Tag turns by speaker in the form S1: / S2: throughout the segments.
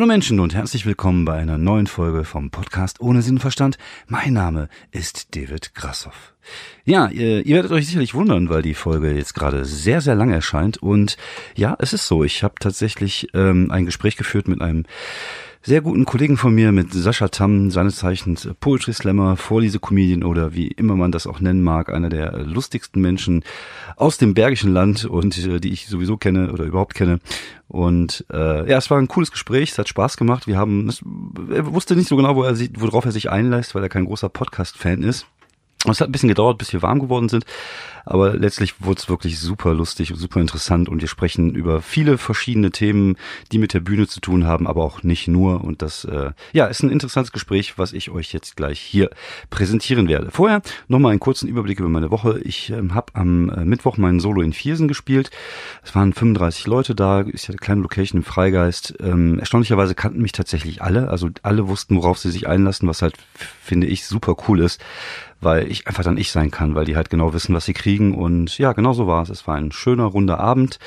S1: Hallo Menschen und herzlich willkommen bei einer neuen Folge vom Podcast Ohne Sinn und Verstand. Mein Name ist David Grassoff. Ja, ihr, ihr werdet euch sicherlich wundern, weil die Folge jetzt gerade sehr, sehr lang erscheint. Und ja, es ist so. Ich habe tatsächlich ähm, ein Gespräch geführt mit einem sehr guten Kollegen von mir mit Sascha Tam, seines Zeichens Poetry Slammer, Vorlese-Comedian oder wie immer man das auch nennen mag, einer der lustigsten Menschen aus dem Bergischen Land und äh, die ich sowieso kenne oder überhaupt kenne. Und äh, ja, es war ein cooles Gespräch, es hat Spaß gemacht. Wir haben, es, er wusste nicht so genau, wo er sich, worauf er sich einlässt, weil er kein großer Podcast-Fan ist. Es hat ein bisschen gedauert, bis wir warm geworden sind. Aber letztlich wurde es wirklich super lustig und super interessant und wir sprechen über viele verschiedene Themen, die mit der Bühne zu tun haben, aber auch nicht nur. Und das äh, ja ist ein interessantes Gespräch, was ich euch jetzt gleich hier präsentieren werde. Vorher nochmal einen kurzen Überblick über meine Woche. Ich ähm, habe am äh, Mittwoch meinen Solo in Viersen gespielt. Es waren 35 Leute da, ist ja eine kleine Location im Freigeist. Ähm, erstaunlicherweise kannten mich tatsächlich alle, also alle wussten, worauf sie sich einlassen, was halt finde ich super cool ist weil ich einfach dann ich sein kann, weil die halt genau wissen, was sie kriegen. Und ja, genau so war es. Es war ein schöner, runder Abend.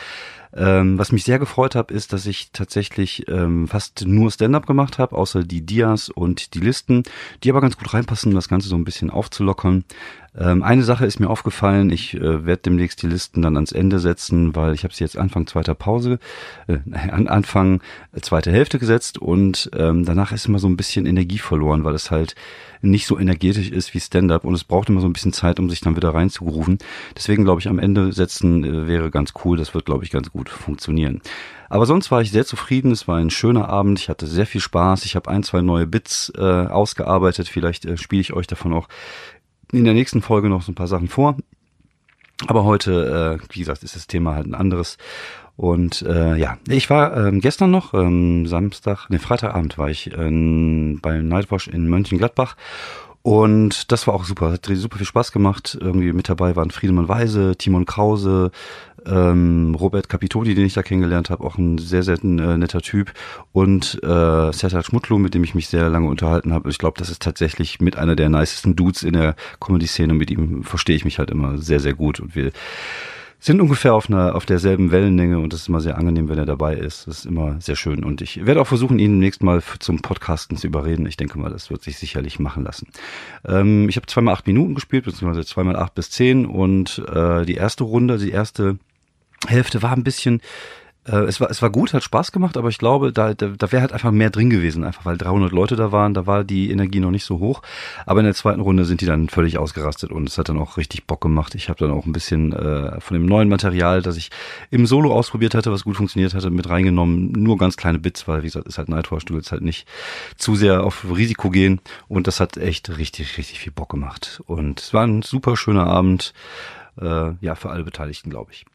S1: Ähm, was mich sehr gefreut hat, ist, dass ich tatsächlich ähm, fast nur Stand-up gemacht habe, außer die Dias und die Listen, die aber ganz gut reinpassen, um das Ganze so ein bisschen aufzulockern. Ähm, eine Sache ist mir aufgefallen, ich äh, werde demnächst die Listen dann ans Ende setzen, weil ich habe sie jetzt Anfang zweiter Pause, äh, an Anfang äh, zweite Hälfte gesetzt und ähm, danach ist immer so ein bisschen Energie verloren, weil es halt nicht so energetisch ist wie Stand-up und es braucht immer so ein bisschen Zeit, um sich dann wieder reinzugrufen. Deswegen glaube ich, am Ende setzen äh, wäre ganz cool. Das wird, glaube ich, ganz gut funktionieren. Aber sonst war ich sehr zufrieden. Es war ein schöner Abend. Ich hatte sehr viel Spaß. Ich habe ein, zwei neue Bits äh, ausgearbeitet. Vielleicht äh, spiele ich euch davon auch in der nächsten Folge noch so ein paar Sachen vor. Aber heute, äh, wie gesagt, ist das Thema halt ein anderes. Und äh, ja, ich war ähm, gestern noch, ähm, Samstag, ne, Freitagabend war ich ähm, bei Nightwash in Mönchengladbach und das war auch super, hat super viel Spaß gemacht. Irgendwie mit dabei waren Friedemann Weise, Timon Krause, ähm, Robert Capitoni, den ich da kennengelernt habe, auch ein sehr, sehr äh, netter Typ. Und äh, Sertac Schmutlu, mit dem ich mich sehr lange unterhalten habe. Ich glaube, das ist tatsächlich mit einer der nicesten Dudes in der Comedy-Szene. Mit ihm verstehe ich mich halt immer sehr, sehr gut. Und wir sind ungefähr auf einer auf derselben Wellenlänge und das ist immer sehr angenehm, wenn er dabei ist. Das ist immer sehr schön und ich werde auch versuchen, ihn nächstes Mal zum Podcasten zu überreden. Ich denke mal, das wird sich sicherlich machen lassen. Ähm, ich habe zweimal acht Minuten gespielt, beziehungsweise zweimal acht bis zehn und äh, die erste Runde, die erste Hälfte war ein bisschen äh, es war es war gut, hat Spaß gemacht, aber ich glaube, da da, da wäre halt einfach mehr drin gewesen, einfach weil 300 Leute da waren, da war die Energie noch nicht so hoch. Aber in der zweiten Runde sind die dann völlig ausgerastet und es hat dann auch richtig Bock gemacht. Ich habe dann auch ein bisschen äh, von dem neuen Material, das ich im Solo ausprobiert hatte, was gut funktioniert hatte, mit reingenommen. Nur ganz kleine Bits, weil wie gesagt, ist halt Nightwatch, du willst halt nicht zu sehr auf Risiko gehen und das hat echt richtig richtig viel Bock gemacht und es war ein super schöner Abend. Äh, ja, für alle Beteiligten, glaube ich.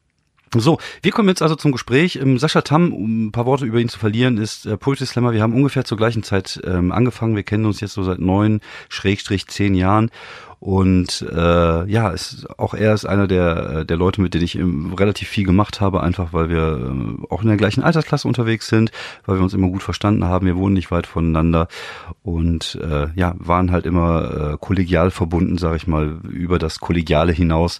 S1: So, wir kommen jetzt also zum Gespräch. Ähm, Sascha Tam, um ein paar Worte über ihn zu verlieren, ist äh, Poetry Slammer. Wir haben ungefähr zur gleichen Zeit ähm, angefangen. Wir kennen uns jetzt so seit neun, Schrägstrich zehn Jahren und äh, ja, ist, auch er ist einer der, äh, der Leute, mit denen ich relativ viel gemacht habe, einfach weil wir äh, auch in der gleichen Altersklasse unterwegs sind, weil wir uns immer gut verstanden haben. Wir wohnen nicht weit voneinander und äh, ja, waren halt immer äh, kollegial verbunden, sage ich mal, über das Kollegiale hinaus.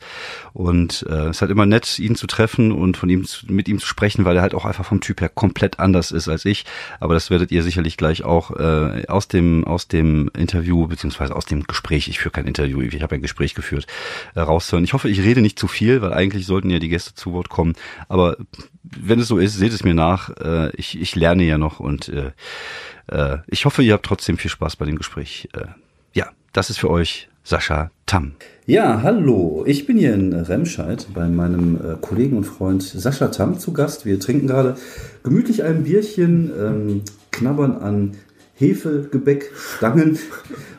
S1: Und äh, es ist halt immer nett, ihn zu treffen und von ihm zu, mit ihm zu sprechen, weil er halt auch einfach vom Typ her komplett anders ist als ich. Aber das werdet ihr sicherlich gleich auch äh, aus dem aus dem Interview beziehungsweise aus dem Gespräch. Ich führe kein Interview Interview, ich habe ein Gespräch geführt, äh, raushören. Ich hoffe, ich rede nicht zu viel, weil eigentlich sollten ja die Gäste zu Wort kommen. Aber wenn es so ist, seht es mir nach. Äh, ich, ich lerne ja noch und äh, äh, ich hoffe, ihr habt trotzdem viel Spaß bei dem Gespräch. Äh, ja, das ist für euch Sascha Tam. Ja, hallo. Ich bin hier in Remscheid bei meinem äh, Kollegen und Freund Sascha Tam zu Gast. Wir trinken gerade gemütlich ein Bierchen, ähm, knabbern an Hefegebäckstangen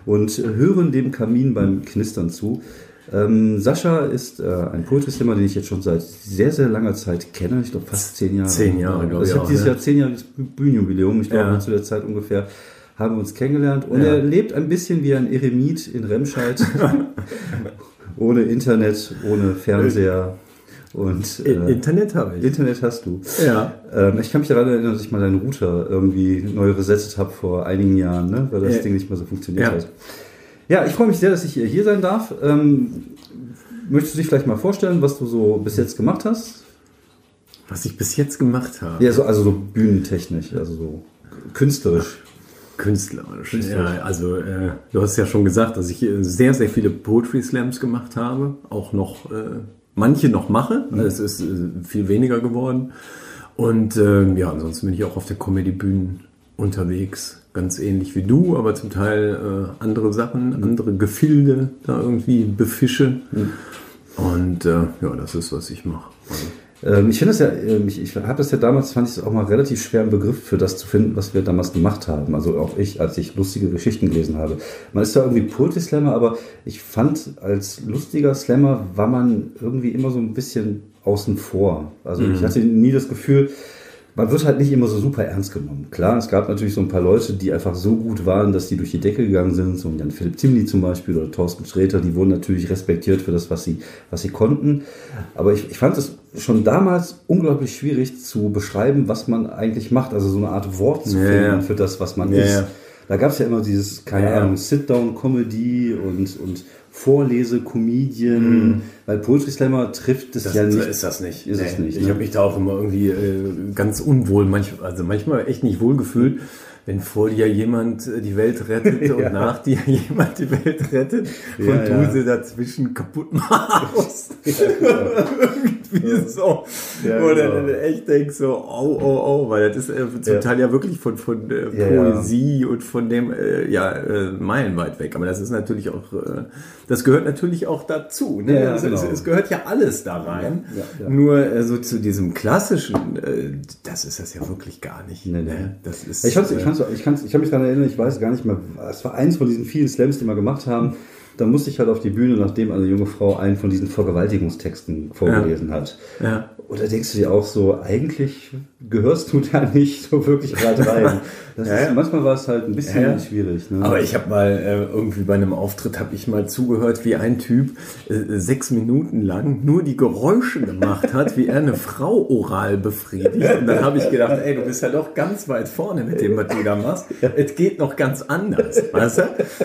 S1: und hören dem Kamin beim Knistern zu. Ähm, Sascha ist äh, ein Poetry-Slammer, den ich jetzt schon seit sehr, sehr langer Zeit kenne. Ich glaube fast zehn Jahre.
S2: Zehn Jahre, glaube
S1: also ich.
S2: Ich
S1: habe dieses Jahr zehn Jahre Bühnenjubiläum. Ich glaube, ja. zu der Zeit ungefähr haben wir uns kennengelernt. Und ja. er lebt ein bisschen wie ein Eremit in Remscheid. ohne Internet, ohne Fernseher. Und,
S2: äh, Internet habe ich.
S1: Internet hast du.
S2: Ja.
S1: Ähm, ich kann mich daran erinnern, dass ich mal deinen Router irgendwie neu resettet habe vor einigen Jahren, ne? weil das ja. Ding nicht mehr so funktioniert ja. hat. Ja, ich freue mich sehr, dass ich hier sein darf. Ähm, möchtest du dich vielleicht mal vorstellen, was du so bis jetzt gemacht hast?
S2: Was ich bis jetzt gemacht habe?
S1: Ja, so, also so bühnentechnisch, also so künstlerisch?
S2: Künstlerisch. künstlerisch. Ja, also äh, du hast ja schon gesagt, dass ich sehr, sehr viele Poetry Slams gemacht habe, auch noch äh, manche noch mache. Mhm. Es ist äh, viel weniger geworden. Und äh, ja, ansonsten bin ich auch auf der Comedy-Bühnen unterwegs, ganz ähnlich wie du, aber zum Teil äh, andere Sachen, mhm. andere Gefilde da irgendwie befische. Mhm. Und äh, ja, das ist, was ich mache.
S1: Ähm, ich finde es ja, ähm, ich, ich habe das ja damals, fand ich es auch mal relativ schwer, einen Begriff für das zu finden, was wir damals gemacht haben. Also auch ich, als ich lustige Geschichten gelesen habe. Man ist da irgendwie Poetry-Slammer, aber ich fand, als lustiger Slammer war man irgendwie immer so ein bisschen außen vor. Also mhm. ich hatte nie das Gefühl, man wird halt nicht immer so super ernst genommen. Klar, es gab natürlich so ein paar Leute, die einfach so gut waren, dass die durch die Decke gegangen sind, so Jan Philipp Zimny zum Beispiel oder Thorsten Sträter, die wurden natürlich respektiert für das, was sie, was sie konnten. Aber ich, ich fand es schon damals unglaublich schwierig zu beschreiben, was man eigentlich macht, also so eine Art Wort zu finden ja. für das, was man ja, ist. Da gab es ja immer dieses, keine Ahnung, Sit-Down-Comedy und, und Vorlese-Comedian, mhm. weil Poetry Slammer trifft
S2: das,
S1: das
S2: ja nicht. Ist das nicht. Ist nee. es nicht. Ich ne? habe mich da auch immer irgendwie äh, ganz unwohl, manch, also manchmal echt nicht wohl gefühlt wenn vor dir jemand äh, die Welt rettet ja. und nach dir jemand die Welt rettet ja, und du ja. sie dazwischen kaputt machst. Irgendwie so. Du dann echt denkst so, oh, oh, oh, weil das ist äh, zum Teil ja wirklich von, von äh, Poesie und von dem, äh, ja, äh, meilenweit weg. Aber das ist natürlich auch, äh, das gehört natürlich auch dazu. Ne? Ja, genau. es, es, gehört ja alles da rein. Nur äh, so zu diesem klassischen, äh, das ist das ja wirklich gar nicht. Nee, nee. Ne? Das ist,
S1: ich ich fand's ich, kann's, ich kann mich daran erinnern, ich weiß gar nicht mehr, es war eins von diesen vielen Slams, die wir gemacht haben. Da musste ich halt auf die Bühne, nachdem eine junge Frau einen von diesen Vergewaltigungstexten vorgelesen ja. hat. Ja. Oder denkst du dir auch so, eigentlich gehörst du da nicht so wirklich gerade rein. Das ja, ist, manchmal war es halt ein bisschen schwierig.
S2: Ne? Aber ich habe mal äh, irgendwie bei einem Auftritt habe ich mal zugehört, wie ein Typ äh, sechs Minuten lang nur die Geräusche gemacht hat, wie er eine Frau oral befriedigt. Und dann habe ich gedacht, ey, du bist ja doch ganz weit vorne mit dem, was du da machst. Es geht noch ganz anders, weißt du?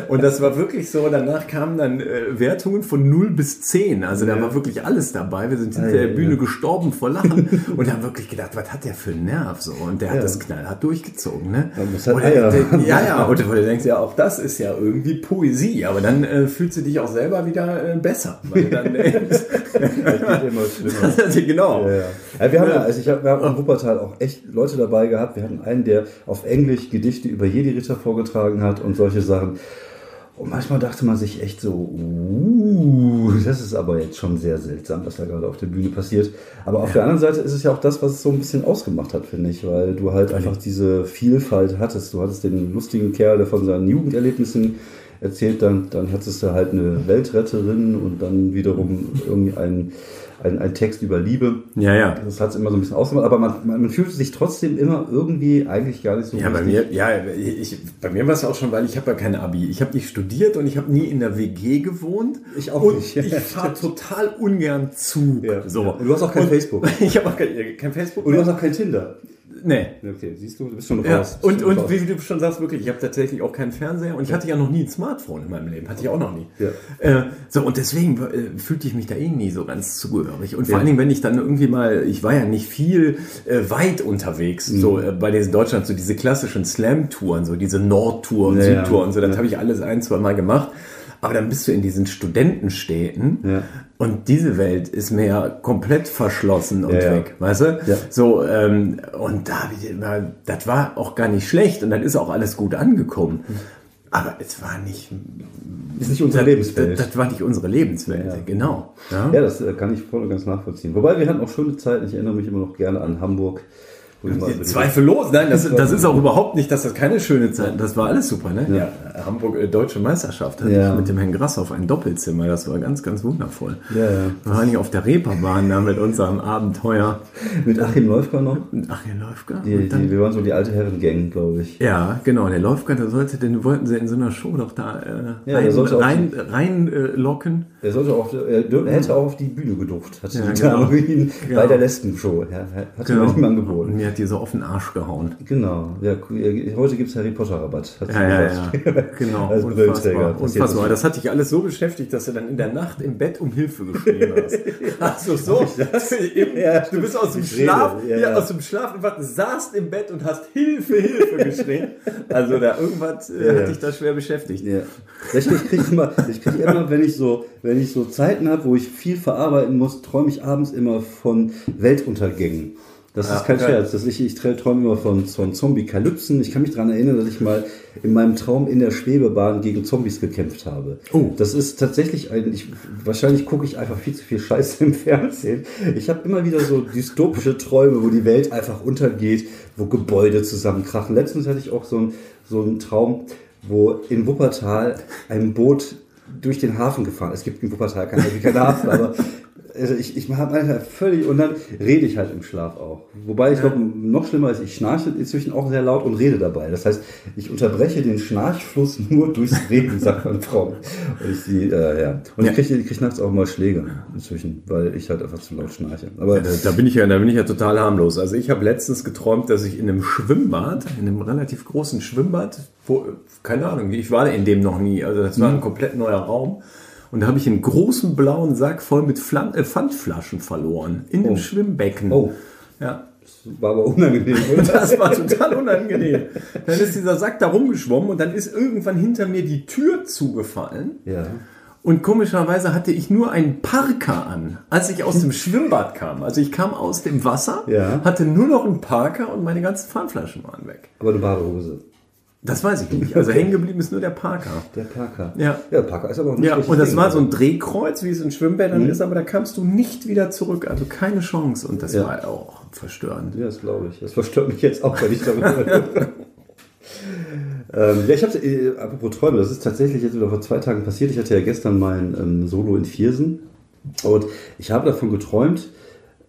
S2: Und das war wirklich so. Danach kamen dann äh, Wertungen von 0 bis 10. Also da war wirklich alles dabei. Wir sind hinter der Bühne gestorben vor Lachen und haben wirklich gedacht, was hat der für einen Nerv so? Und der hat das knallhart durchgezogen, ne? Halt Oder, der, ja, ja, und du denkst ja, auch das ist ja irgendwie Poesie, aber dann äh, fühlst du dich auch selber wieder äh, besser. Weil dann, äh, das geht immer schlimmer. genau.
S1: Ja, ja. Ja, wir haben ja, also ich hab, wir haben in Wuppertal auch echt Leute dabei gehabt. Wir hatten einen, der auf Englisch Gedichte über Jedi-Ritter vorgetragen hat und solche Sachen. Und manchmal dachte man sich echt so, uh, das ist aber jetzt schon sehr seltsam, was da gerade auf der Bühne passiert. Aber auf ja. der anderen Seite ist es ja auch das, was es so ein bisschen ausgemacht hat, finde ich, weil du halt einfach diese Vielfalt hattest. Du hattest den lustigen Kerl, der von seinen Jugenderlebnissen erzählt, dann, dann hattest du halt eine Weltretterin und dann wiederum irgendwie einen ein, ein Text über Liebe.
S2: Ja, ja.
S1: Das hat es immer so ein bisschen ausgemacht, aber man, man, man fühlt sich trotzdem immer irgendwie eigentlich gar nicht so
S2: Ja, richtig. bei mir, ja, ich, bei mir war es auch schon, weil ich habe ja keine Abi. Ich habe nicht studiert und ich habe nie in der WG gewohnt.
S1: Ich auch
S2: und
S1: nicht.
S2: Ich fahre total ungern zu.
S1: Ja, so. Und du hast auch kein und Facebook.
S2: ich habe auch kein, kein Facebook.
S1: Und du hast auch kein Tinder.
S2: Nee.
S1: Okay, siehst du, du bist schon raus.
S2: Ja, und, und raus. wie du schon sagst, wirklich, ich habe tatsächlich auch keinen Fernseher und ich hatte ja noch nie ein Smartphone in meinem Leben. Hatte ich auch noch nie. Ja. Äh, so, und deswegen äh, fühlte ich mich da eh nie so ganz zugehörig. Und vor ja. allen Dingen, wenn ich dann irgendwie mal, ich war ja nicht viel äh, weit unterwegs, mhm. so äh, bei diesen Deutschland, so diese klassischen Slam-Touren, so diese Nordtour und ja, Südtour und so, das habe ich alles ein, zwei Mal gemacht. Aber dann bist du in diesen Studentenstädten ja. und diese Welt ist mir ja komplett verschlossen und ja, weg, ja. weißt du? So, ähm, und da, das war auch gar nicht schlecht und dann ist auch alles gut angekommen. Aber es war nicht.
S1: Ist nicht unsere Lebenswelt.
S2: Das, das, war nicht unsere Lebenswelt, genau.
S1: Ja? das äh, kann ich voll und ganz nachvollziehen. Wobei wir hatten auch schöne Zeiten. Ich erinnere mich immer noch gerne an Hamburg
S2: Zweifellos, nein, das, das ist auch überhaupt nicht, dass das keine schöne Zeit, das war alles super, ne? Ja, Hamburg äh, Deutsche Meisterschaft hatte ja. ich mit dem Herrn Grass auf ein Doppelzimmer, das war ganz, ganz wundervoll. Ja, ja. Vor allem auf der Reeperbahn da mit unserem Abenteuer.
S1: Mit Achim Läufger noch?
S2: Mit Achim Läufger?
S1: Die, die, wir waren so die alte Herren-Gang, glaube ich.
S2: Ja, genau, der Läufger, der sollte, den wollten sie in so einer Show doch da äh, ja, rein, rein, rein äh, locken.
S1: Er sollte auch, er, er hätte auch auf die Bühne gedurft, hat ja, genau. genau. bei der Lesben-Show. Er hat genau. ihm angeboten.
S2: Mir hat die so auf den Arsch gehauen.
S1: Genau. Ja, heute gibt es Harry Potter Rabatt.
S2: Ja, ja, ja. genau.
S1: als Brillenträger.
S2: Unfassbar. Das hat dich alles so beschäftigt, dass du dann in der Nacht im Bett um Hilfe geschrien hast. Also so.
S1: Ja,
S2: du bist aus dem Schlaf,
S1: rede. Ja,
S2: ja,
S1: ja.
S2: aus dem Schlaf einfach saßt im Bett und hast Hilfe, Hilfe geschrien. Also da irgendwas äh, hat dich da schwer beschäftigt.
S1: Ja. Ich, ich kriege immer, ich krieg immer, wenn ich so, wenn ich so Zeiten habe, wo ich viel verarbeiten muss, träume ich abends immer von Weltuntergängen. Das
S2: Ja,
S1: ist kein
S2: okay.
S1: Scherz. Das ich, ich träume immer von, von Zombie-Kalypsen. Ich kann mich daran erinnern, dass ich mal in meinem Traum in der Schwebebahn gegen Zombies gekämpft habe.
S2: Oh.
S1: Das ist tatsächlich ein, ich, wahrscheinlich gucke ich einfach viel zu viel Scheiße im Fernsehen. Ich habe immer wieder so dystopische Träume, wo die Welt einfach untergeht, wo Gebäude zusammenkrachen. Letztens hatte ich auch so einen, so einen Traum, wo in Wuppertal ein Boot durch den Hafen gefahren. ist. Es gibt in Wuppertal keinen, keinen Hafen, aber also ich, ich habe einfach völlig und dann rede ich halt im Schlaf auch. Wobei ich glaube, noch schlimmer ist, ich schnarche inzwischen auch sehr laut und rede dabei. Das heißt, ich unterbreche den Schnarchfluss nur durchs Reden, sagt mein Traum. Und ich äh, ja. Und
S2: Ja.
S1: ich kriege ich krieg nachts auch mal Schläge inzwischen, weil ich halt einfach zu laut schnarche. Aber
S2: Da, da bin ich ja, da bin ich ja total harmlos. Also ich habe letztens geträumt, dass ich in einem Schwimmbad, in einem relativ großen Schwimmbad, wo, keine Ahnung, ich war in dem noch nie. Also das war
S1: Mhm.
S2: ein komplett neuer Raum. Und da habe ich einen großen blauen Sack voll mit Flam äh, Pfandflaschen verloren in dem
S1: Oh.
S2: Schwimmbecken.
S1: Oh.
S2: Ja.
S1: das war aber unangenehm, oder?
S2: Das war total unangenehm. Dann ist dieser Sack da rumgeschwommen und dann ist irgendwann hinter mir die Tür zugefallen.
S1: Ja.
S2: Und komischerweise hatte ich nur einen Parker an, als ich aus dem Schwimmbad kam. Also ich kam aus dem Wasser,
S1: Ja.
S2: hatte nur noch einen Parker und meine ganzen Pfandflaschen waren weg.
S1: Aber eine Badehose.
S2: Das weiß ich nicht. Also hängen geblieben ist nur der Parker.
S1: Der Parker.
S2: Ja.
S1: Ja, der Parker ist aber auch nicht
S2: Ja, und das
S1: Ding,
S2: war so
S1: oder?
S2: ein Drehkreuz, wie es in Schwimmbädern ist, aber da kamst du nicht wieder zurück. Also keine Chance. Und das
S1: Ja.
S2: war auch verstörend.
S1: Ja, das glaube ich. Das verstört mich jetzt auch, wenn ich rede. ähm, ja, ich habe, äh, apropos Träume, das ist tatsächlich jetzt wieder vor zwei Tagen passiert. Ich hatte ja gestern mein ähm, Solo in Viersen und ich habe davon geträumt,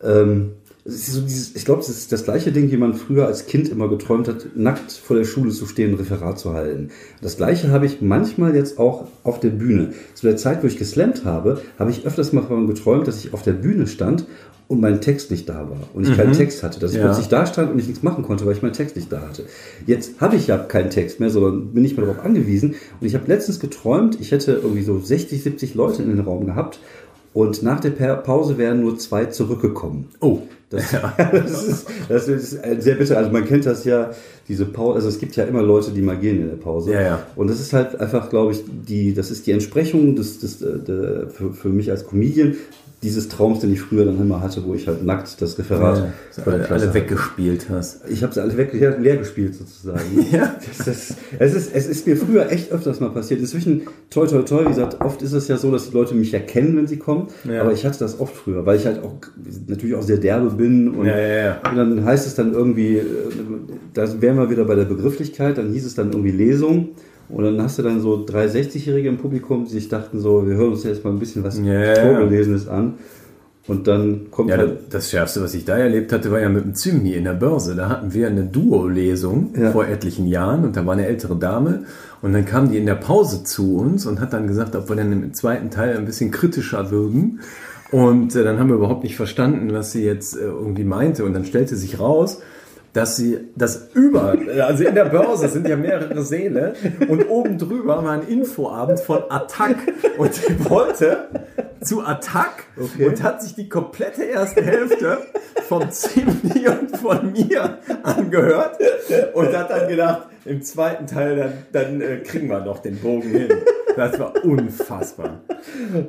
S1: ähm, so dieses, ich glaube, das ist das gleiche Ding, wie man früher als Kind immer geträumt hat, nackt vor der Schule zu stehen, ein Referat zu halten. Das gleiche habe ich manchmal jetzt auch auf der Bühne. Zu der Zeit, wo ich geslammt habe, habe ich öfters mal davon geträumt, dass ich auf der Bühne stand und mein Text nicht da war und ich keinen Text hatte, dass ich
S2: Ja.
S1: plötzlich da stand und ich nichts machen konnte, weil ich meinen Text nicht da hatte. Jetzt habe ich ja keinen Text mehr, sondern bin nicht mehr darauf angewiesen und ich habe letztens geträumt, ich hätte irgendwie so 60, 70 Leute in den Raum gehabt und nach der Pa- Pause wären nur zwei zurückgekommen.
S2: Oh.
S1: Das, das, ist, das ist sehr bitter. Also man kennt das ja, diese Pause, also es gibt ja immer Leute, die mal gehen in der Pause.
S2: Ja, ja.
S1: Und das ist halt einfach, glaube ich, die, das ist die Entsprechung des, des, äh, der, für, für mich als Comedian dieses Traums, den ich früher dann immer hatte, wo ich halt nackt das Referat
S2: Ja,
S1: der
S2: alle, alle weggespielt hast.
S1: Ich habe sie alle weg, leer, leer gespielt sozusagen.
S2: Ja.
S1: Das ist, es, ist, es ist mir früher echt öfters mal passiert. Inzwischen, toi, toi, toi, wie gesagt, oft ist es ja so, dass die Leute mich erkennen, wenn sie kommen.
S2: Ja.
S1: Aber ich hatte das oft früher, weil ich halt auch natürlich auch sehr derbe bin. Und,
S2: ja.
S1: und dann heißt es dann irgendwie, äh, da wären wir wieder bei der Begrifflichkeit, dann hieß es dann irgendwie Lesung. Und dann hast du dann so drei 60-Jährige im Publikum, die sich dachten so, wir hören uns jetzt mal ein bisschen was
S2: ja.
S1: Vorgelesenes an. Und dann kommt
S2: Ja,
S1: halt,
S2: das Schärfste, was ich da erlebt hatte, war ja mit dem Zymni in der Börse. Da hatten wir eine Duo-Lesung
S1: Ja.
S2: vor etlichen Jahren und da war eine ältere Dame und dann kam die in der Pause zu uns und hat dann gesagt, ob wir dann im zweiten Teil ein bisschen kritischer würden. Und äh, dann haben wir überhaupt nicht verstanden, was sie jetzt äh, irgendwie meinte. Und dann stellte sich raus, dass sie das über, also in der Börse sind ja mehrere Säle und oben drüber war ein Infoabend von Attac und die wollte zu Attac
S1: Okay.
S2: und hat sich die komplette erste Hälfte vom Zimni und von mir angehört und hat dann gedacht, im zweiten Teil dann, dann äh, kriegen wir noch den Bogen hin. Das war unfassbar.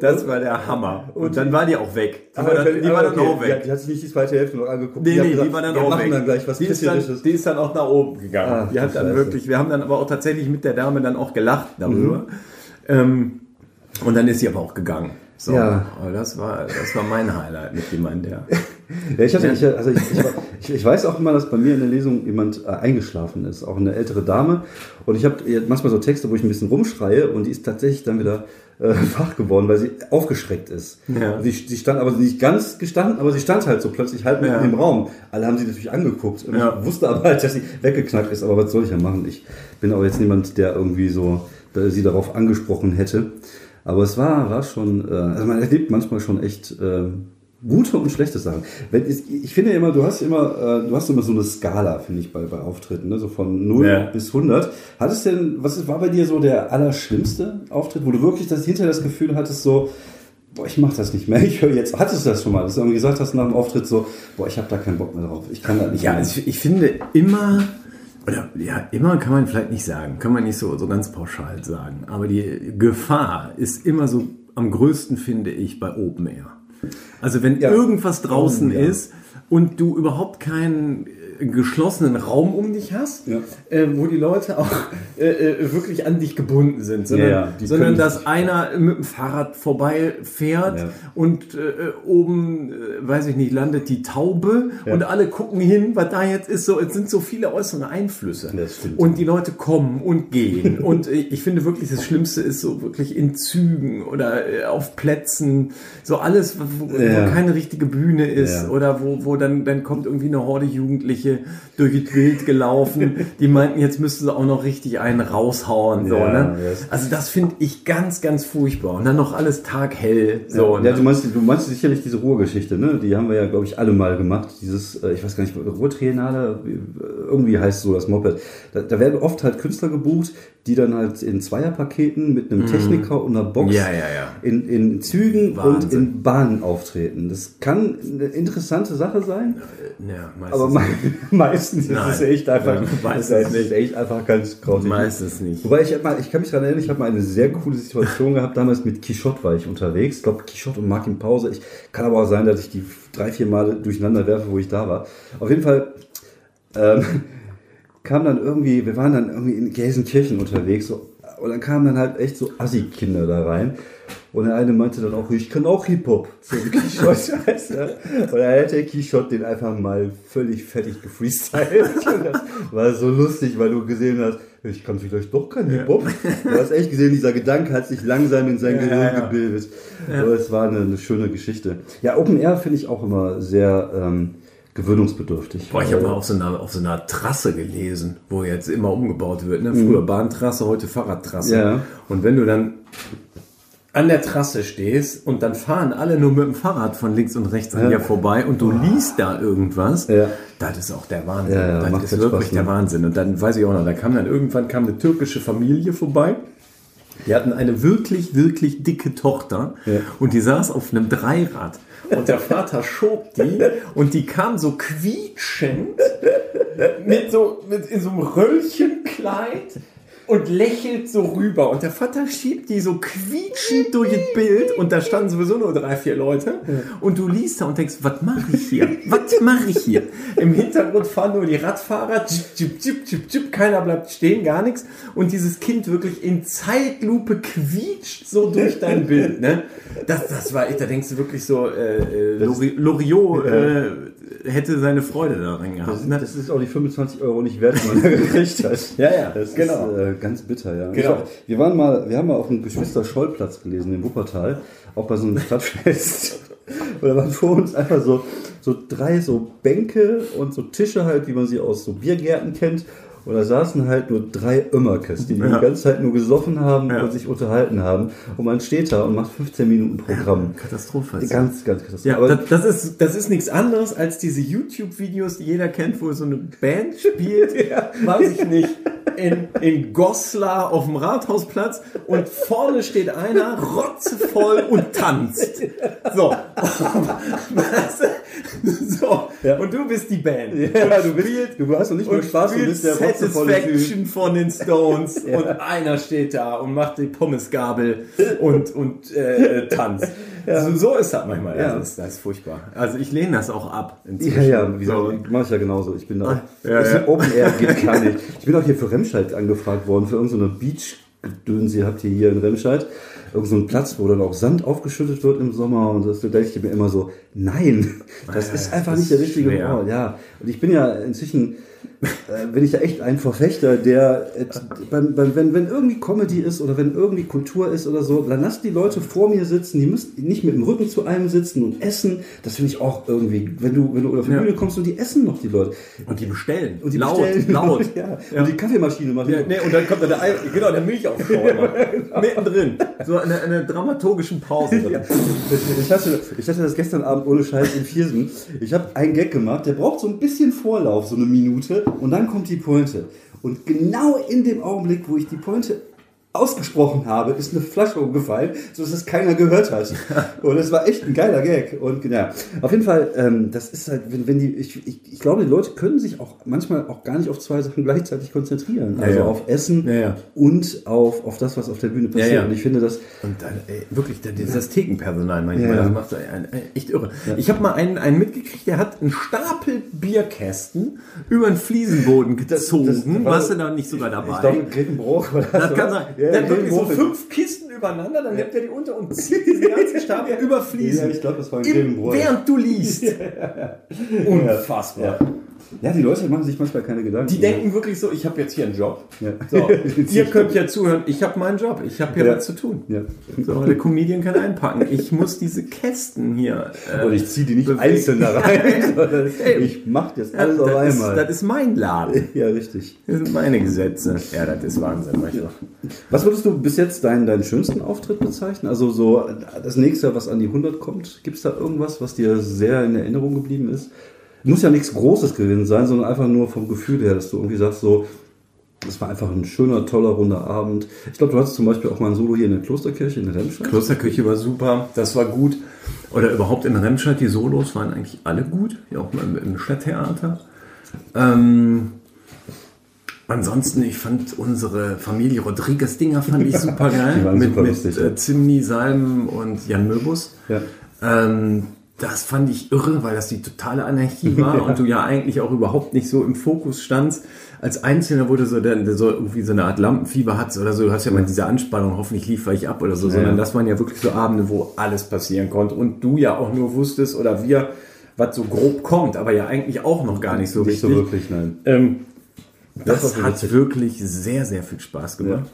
S2: Das war der Hammer. Und dann war die auch weg. Die war dann, die war dann auch
S1: Die,
S2: weg.
S1: die hat sich nicht die zweite Hälfte noch angeguckt.
S2: Nee,
S1: hat
S2: nee,
S1: gesagt,
S2: die war dann
S1: wir
S2: auch
S1: machen
S2: weg.
S1: dann gleich was
S2: die ist, dann, die ist dann auch nach oben gegangen.
S1: Ach,
S2: die hat dann
S1: Scheiße.
S2: wirklich, wir haben dann aber auch tatsächlich mit der Dame dann auch gelacht darüber.
S1: Mhm.
S2: Ähm, und dann ist sie aber auch gegangen. So,
S1: Ja.
S2: aber das war, das war mein Highlight mit jemandem, der.
S1: Ja, ich, hatte, ich, also ich, ich, ich, weiß auch immer, dass bei mir in der Lesung jemand äh, eingeschlafen ist, auch eine ältere Dame. Und ich habe manchmal so Texte, wo ich ein bisschen rumschreie und die ist tatsächlich dann wieder äh, wach geworden, weil sie aufgeschreckt ist.
S2: Ja.
S1: Sie, sie stand aber nicht ganz gestanden, aber sie stand halt so plötzlich halt mitten
S2: Ja.
S1: im Raum. Alle haben sie natürlich angeguckt und
S2: Ja.
S1: ich wusste aber halt, dass sie weggeknackt ist. Aber was soll ich ja machen? Ich bin aber jetzt niemand, der irgendwie so äh, sie darauf angesprochen hätte. Aber es war, war schon, äh, also man erlebt manchmal schon echt äh, gute und schlechte Sachen. Wenn, ich, ich finde immer, du hast immer, äh, du hast immer so eine Skala, finde ich, bei, bei Auftritten, ne? so von 0
S2: Ja.
S1: bis 100. Hattest denn, was war bei dir so der allerschlimmste Auftritt, wo du wirklich das, hinterher das Gefühl hattest, so, boah, ich mach das nicht mehr, ich höre jetzt, hattest du das schon mal, dass du irgendwie gesagt hast nach dem Auftritt so, boah, ich habe da keinen Bock mehr drauf, ich kann da nicht
S2: Ja,
S1: mehr.
S2: also ich, ich finde immer, oder ja, immer kann man vielleicht nicht sagen, kann man nicht so, so ganz pauschal sagen, aber die Gefahr ist immer so am größten, finde ich, bei Open Air. Also wenn
S1: Ja.
S2: irgendwas draußen
S1: Oh, ja.
S2: ist und du überhaupt keinen geschlossenen Raum um dich hast,
S1: Ja.
S2: äh, wo die Leute auch äh, äh, wirklich an dich gebunden sind, sondern,
S1: Ja,
S2: sondern dass
S1: sich-
S2: einer mit dem Fahrrad vorbeifährt
S1: Ja.
S2: und äh, oben, äh, weiß ich nicht, landet die Taube und alle gucken hin, was da jetzt ist. So, es sind so viele äußere Einflüsse. Und die Leute kommen und gehen. und äh, ich finde wirklich, das Schlimmste ist so wirklich in Zügen oder äh, auf Plätzen, so alles, wo, wo keine richtige Bühne ist oder wo, wo dann, dann kommt irgendwie eine Horde Jugendliche durch das Bild gelaufen, die meinten, jetzt müssten sie auch noch richtig einen raushauen. So,
S1: Ja,
S2: ne?
S1: yes.
S2: Also das finde ich ganz, ganz furchtbar. Und dann noch alles taghell. So,
S1: ja,
S2: ne?
S1: du meinst, du meinst sicherlich diese Ruhrgeschichte, ne? Die haben wir ja, glaube ich, alle mal gemacht. Dieses, äh, ich weiß gar nicht, Ruhrtriennale, wie- irgendwie heißt so das Moped. Da, da werden oft halt Künstler gebucht, die dann halt in Zweierpaketen mit einem Techniker und einer Box
S2: Mhm. Ja, ja, ja.
S1: In, in Zügen und
S2: Wahnsinn.
S1: in Bahnen auftreten. Das kann eine interessante Sache sein,
S2: ja, meistens
S1: aber me meistens ist
S2: Nein.
S1: es echt einfach,
S2: meistens
S1: ist
S2: nicht.
S1: echt einfach ganz grausig.
S2: Meistens nicht.
S1: Wobei ich mal, ich kann mich daran erinnern, ich habe mal eine sehr coole Situation gehabt. Damals mit Quichotte war ich unterwegs. Ich glaube, Quichotte und Martin Pause. Ich kann aber auch sein, dass ich die drei, vier Male durcheinander werfe, wo ich da war. Auf jeden Fall ähm, kam dann irgendwie, wir waren dann irgendwie in Gelsenkirchen unterwegs. So, und dann kamen dann halt echt so Assi-Kinder da rein. Und der eine meinte dann auch, ich kann auch Hip-Hop. So Quichotte heißt er. Und dann hat der Quichotte den einfach mal völlig fertig gefreestylt. Das war so lustig, weil du gesehen hast, ich kann vielleicht doch kein Hip-Hop. Du hast echt gesehen, dieser Gedanke hat sich langsam in sein
S2: Ja,
S1: Gehirn
S2: ja, ja.
S1: gebildet. Aber es war eine, eine schöne Geschichte. Ja, Open Air finde ich auch immer sehr ähm, gewöhnungsbedürftig.
S2: Boah, ich habe mal auf so, einer, auf so einer Trasse gelesen, wo jetzt immer umgebaut wird. Ne? Früher Bahntrasse, heute Fahrradtrasse.
S1: Ja.
S2: Und wenn du dann an der Trasse stehst und dann fahren alle nur mit dem Fahrrad von links und rechts an
S1: Ja.
S2: dir vorbei und du liest da irgendwas,
S1: Ja.
S2: das ist auch der Wahnsinn.
S1: Ja,
S2: das ist wirklich
S1: Spaß,
S2: der
S1: ne?
S2: Wahnsinn. Und dann weiß ich auch noch, da kam dann irgendwann kam eine türkische Familie vorbei. Die hatten eine wirklich, wirklich dicke Tochter
S1: Ja.
S2: und die saß auf einem Dreirad. Und der Vater schob die und die kam so quietschend mit so mit in so einem Röllchenkleid und lächelt so rüber. Und der Vater schiebt die so quietschend durch das Bild und da standen sowieso nur drei, vier Leute. Und du liest da und denkst, was mache ich hier? Was mache ich hier? Im Hintergrund fahren nur die Radfahrer, tschip, tschip, tschip, tschip, keiner bleibt stehen, gar nichts. Und dieses Kind wirklich in Zeitlupe quietscht so durch dein Bild. Ne? Das, das war da denkst du wirklich so, äh, äh, Lori- Loriot äh, hätte seine Freude daran gehabt.
S1: Das,
S2: Ne?
S1: das ist auch die 25 Euro nicht wert, die man da gekriegt hat.
S2: Ja, ja,
S1: das
S2: genau.
S1: ist äh, ganz bitter, ja.
S2: Genau.
S1: Hab, wir waren mal, wir haben mal auf dem Geschwister-Scholl-Platz gelesen in Wuppertal, auch bei so einem Stadtfest. Und da waren vor uns einfach so, so drei so Bänke und so Tische halt, wie man sie aus so Biergärten kennt. Und da saßen halt nur drei Ömmerkes, die die
S2: Ja.
S1: ganze Zeit nur gesoffen haben
S2: Ja.
S1: und sich unterhalten haben. Und man steht da und macht 15 Minuten Programm.
S2: Katastrophe.
S1: Ganz, ganz katastrophal.
S2: Ja,
S1: Aber
S2: das, das, ist, das ist nichts anderes als diese YouTube-Videos, die jeder kennt, wo so eine Band spielt, weiß ich nicht, in, in Goslar auf dem Rathausplatz und vorne steht einer rotzevoll und tanzt. So. So.
S1: Ja.
S2: Und du bist die Band.
S1: ja, du, bist, du hast doch nicht nur Spaß, du bist der.
S2: Satisfaction von den Stones und einer steht da und macht die Pommesgabel und, und äh, tanzt. So, so ist das manchmal.
S1: Ja.
S2: Das, ist, das ist furchtbar. Also ich lehne das auch ab.
S1: Ja,
S2: inzwischen.
S1: ja, wie gesagt,
S2: So.
S1: mache ich ja genauso. Ich bin da.
S2: Ah, Ja, ja.
S1: Open Air geht gar nicht. Ich bin auch hier für Remscheid angefragt worden, für irgendeine Beach-Gedönse habt ihr hier in Remscheid. Irgend so ein Platz, wo dann auch Sand aufgeschüttet wird im Sommer und das da denke ich mir immer so, nein, das ist einfach
S2: das
S1: nicht der richtige. Ort. Ja, und ich bin ja inzwischen äh, bin ich ja echt ein Verfechter, der, äh, beim, beim, wenn, wenn irgendwie Comedy ist oder wenn irgendwie Kultur ist oder so, dann lasst die Leute vor mir sitzen, die müssen nicht mit dem Rücken zu einem sitzen und essen. Das finde ich auch irgendwie, wenn du, wenn du auf die
S2: Ja.
S1: Bühne kommst und die essen noch die Leute.
S2: Und die bestellen.
S1: Und die
S2: laut,
S1: bestellen.
S2: laut.
S1: ja.
S2: Ja.
S1: Und die Kaffeemaschine machen.
S2: Ja, nee, und dann kommt da der, Ei- genau, der Milchaufschauer. Mittendrin. So eine, eine dramaturgischen Pause. drin.
S1: Ich hatte, ich hatte das gestern Abend ohne Scheiß in Viersen. Ich habe einen Gag gemacht, der braucht so ein bisschen Vorlauf, so eine Minute, und dann kommt die Pointe. Und genau in dem Augenblick, wo ich die Pointe ausgesprochen habe, ist eine Flasche umgefallen, sodass es keiner gehört hat. Und es war echt ein geiler Gag. Und ja, auf jeden Fall, ähm, das ist halt, wenn, wenn die, ich, ich, ich glaube, die Leute können sich auch manchmal auch gar nicht auf zwei Sachen gleichzeitig konzentrieren. Also
S2: ja.
S1: auf Essen
S2: Ja,
S1: und auf, auf das, was auf der Bühne passiert. Und ich finde das,
S2: Und dann, ey, wirklich, dann dieses Thekenpersonal manchmal, das macht so ein, ein, echt irre. Ich habe mal einen, einen mitgekriegt, der hat einen Stapel Bierkästen über den Fliesenboden gezogen.
S1: das war-
S2: Warst du da nicht sogar dabei?
S1: ich glaube, Grevenbroich war das.
S2: das kann sein. Der hat wirklich so fünf Kisten übereinander, dann nimmt er die unter und zieht diesen ganzen Stapel über Fliesen.
S1: Ja, ich glaube, das war ein
S2: Im, während du liest. Unfassbar.
S1: Ja. ja, die Leute machen sich manchmal keine Gedanken.
S2: Die denken wirklich so, ich habe jetzt hier einen Job.
S1: Ja.
S2: So, ihr könnt ja zuhören, ich habe meinen Job, ich habe hier
S1: Ja.
S2: was zu tun.
S1: Ja.
S2: So, der Comedian kann einpacken. Ich muss diese Kästen hier. äh,
S1: Und ich ziehe die nicht
S2: bewegen.
S1: einzeln da rein, sondern ich mache das
S2: Ja,
S1: alles auf
S2: das, ist,
S1: einmal.
S2: das ist mein Laden.
S1: ja, richtig.
S2: Das sind meine Gesetze. Ja, das ist Wahnsinn. manchmal.
S1: Was würdest du bis jetzt deinen, deinen schönsten Auftritt bezeichnen? Also so das nächste, was an die 100 kommt, gibt es da irgendwas, was dir sehr in Erinnerung geblieben ist? Muss ja nichts Großes gewesen sein, sondern einfach nur vom Gefühl her, dass du irgendwie sagst, so, das war einfach ein schöner, toller, runder Abend. Ich glaube, du hattest zum Beispiel auch mal ein Solo hier in der Klosterkirche in Remscheid.
S2: Klosterküche war super, das war gut. Oder überhaupt in Remscheid, die Solos waren eigentlich alle gut. Ja, auch mal im, im Stadttheater. Ähm, ansonsten, ich fand unsere Familie Rodriguez-Dinger fand ich super geil. Mit
S1: super
S2: mit
S1: lustig,
S2: äh, Zimni, Salm und Jan Möbus.
S1: Ja.
S2: Ähm, das fand ich irre, weil das die totale Anarchie war und du ja eigentlich auch überhaupt nicht so im Fokus standst. Als Einzelner wurde so, der, der so irgendwie so eine Art Lampenfieber hat oder so, du hast ja mal diese Anspannung, hoffentlich liefere ich ab oder so, sondern
S1: ja.
S2: das waren ja wirklich so Abende, wo alles passieren konnte und du ja auch nur wusstest oder wir, was so grob kommt, aber ja eigentlich auch noch gar nicht so
S1: Nicht
S2: richtig.
S1: so wirklich, nein.
S2: Ähm,
S1: Das
S2: das hat wirklich sehr, sehr viel Spaß gemacht.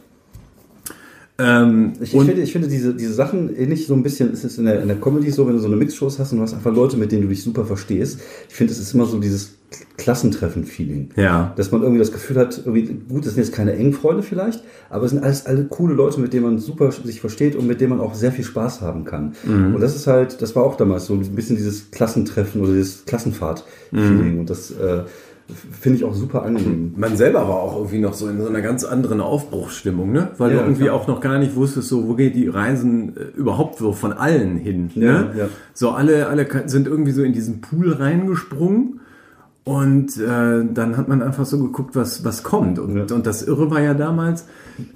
S2: Ähm,
S1: Ich, ich, finde, ich finde diese, diese Sachen ähnlich so ein bisschen, ist es in der, in der Comedy so, wenn du so eine Mixshows hast und du hast einfach Leute, mit denen du dich super verstehst. Ich finde, es ist immer so dieses Klassentreffen-Feeling.
S2: Ja.
S1: Dass man irgendwie das Gefühl hat, irgendwie, gut, das sind jetzt keine engen Freunde vielleicht, aber es sind alles alle coole Leute, mit denen man super sich versteht und mit denen man auch sehr viel Spaß haben kann. Und das ist halt, das war auch damals so ein bisschen dieses Klassentreffen oder dieses Klassenfahrt-Feeling. Und das äh, finde ich auch super angenehm.
S2: man selber war auch irgendwie noch so in so einer ganz anderen Aufbruchsstimmung, ne? Weil
S1: Ja,
S2: du irgendwie
S1: klar.
S2: auch noch gar nicht wusstest, so wo geht die Reisen äh, überhaupt so von allen hin.
S1: Ja,
S2: ne?
S1: ja.
S2: So alle, alle sind irgendwie so in diesen Pool reingesprungen. Und äh, dann hat man einfach so geguckt, was, was kommt. Und,
S1: Ja.
S2: und das Irre war ja damals,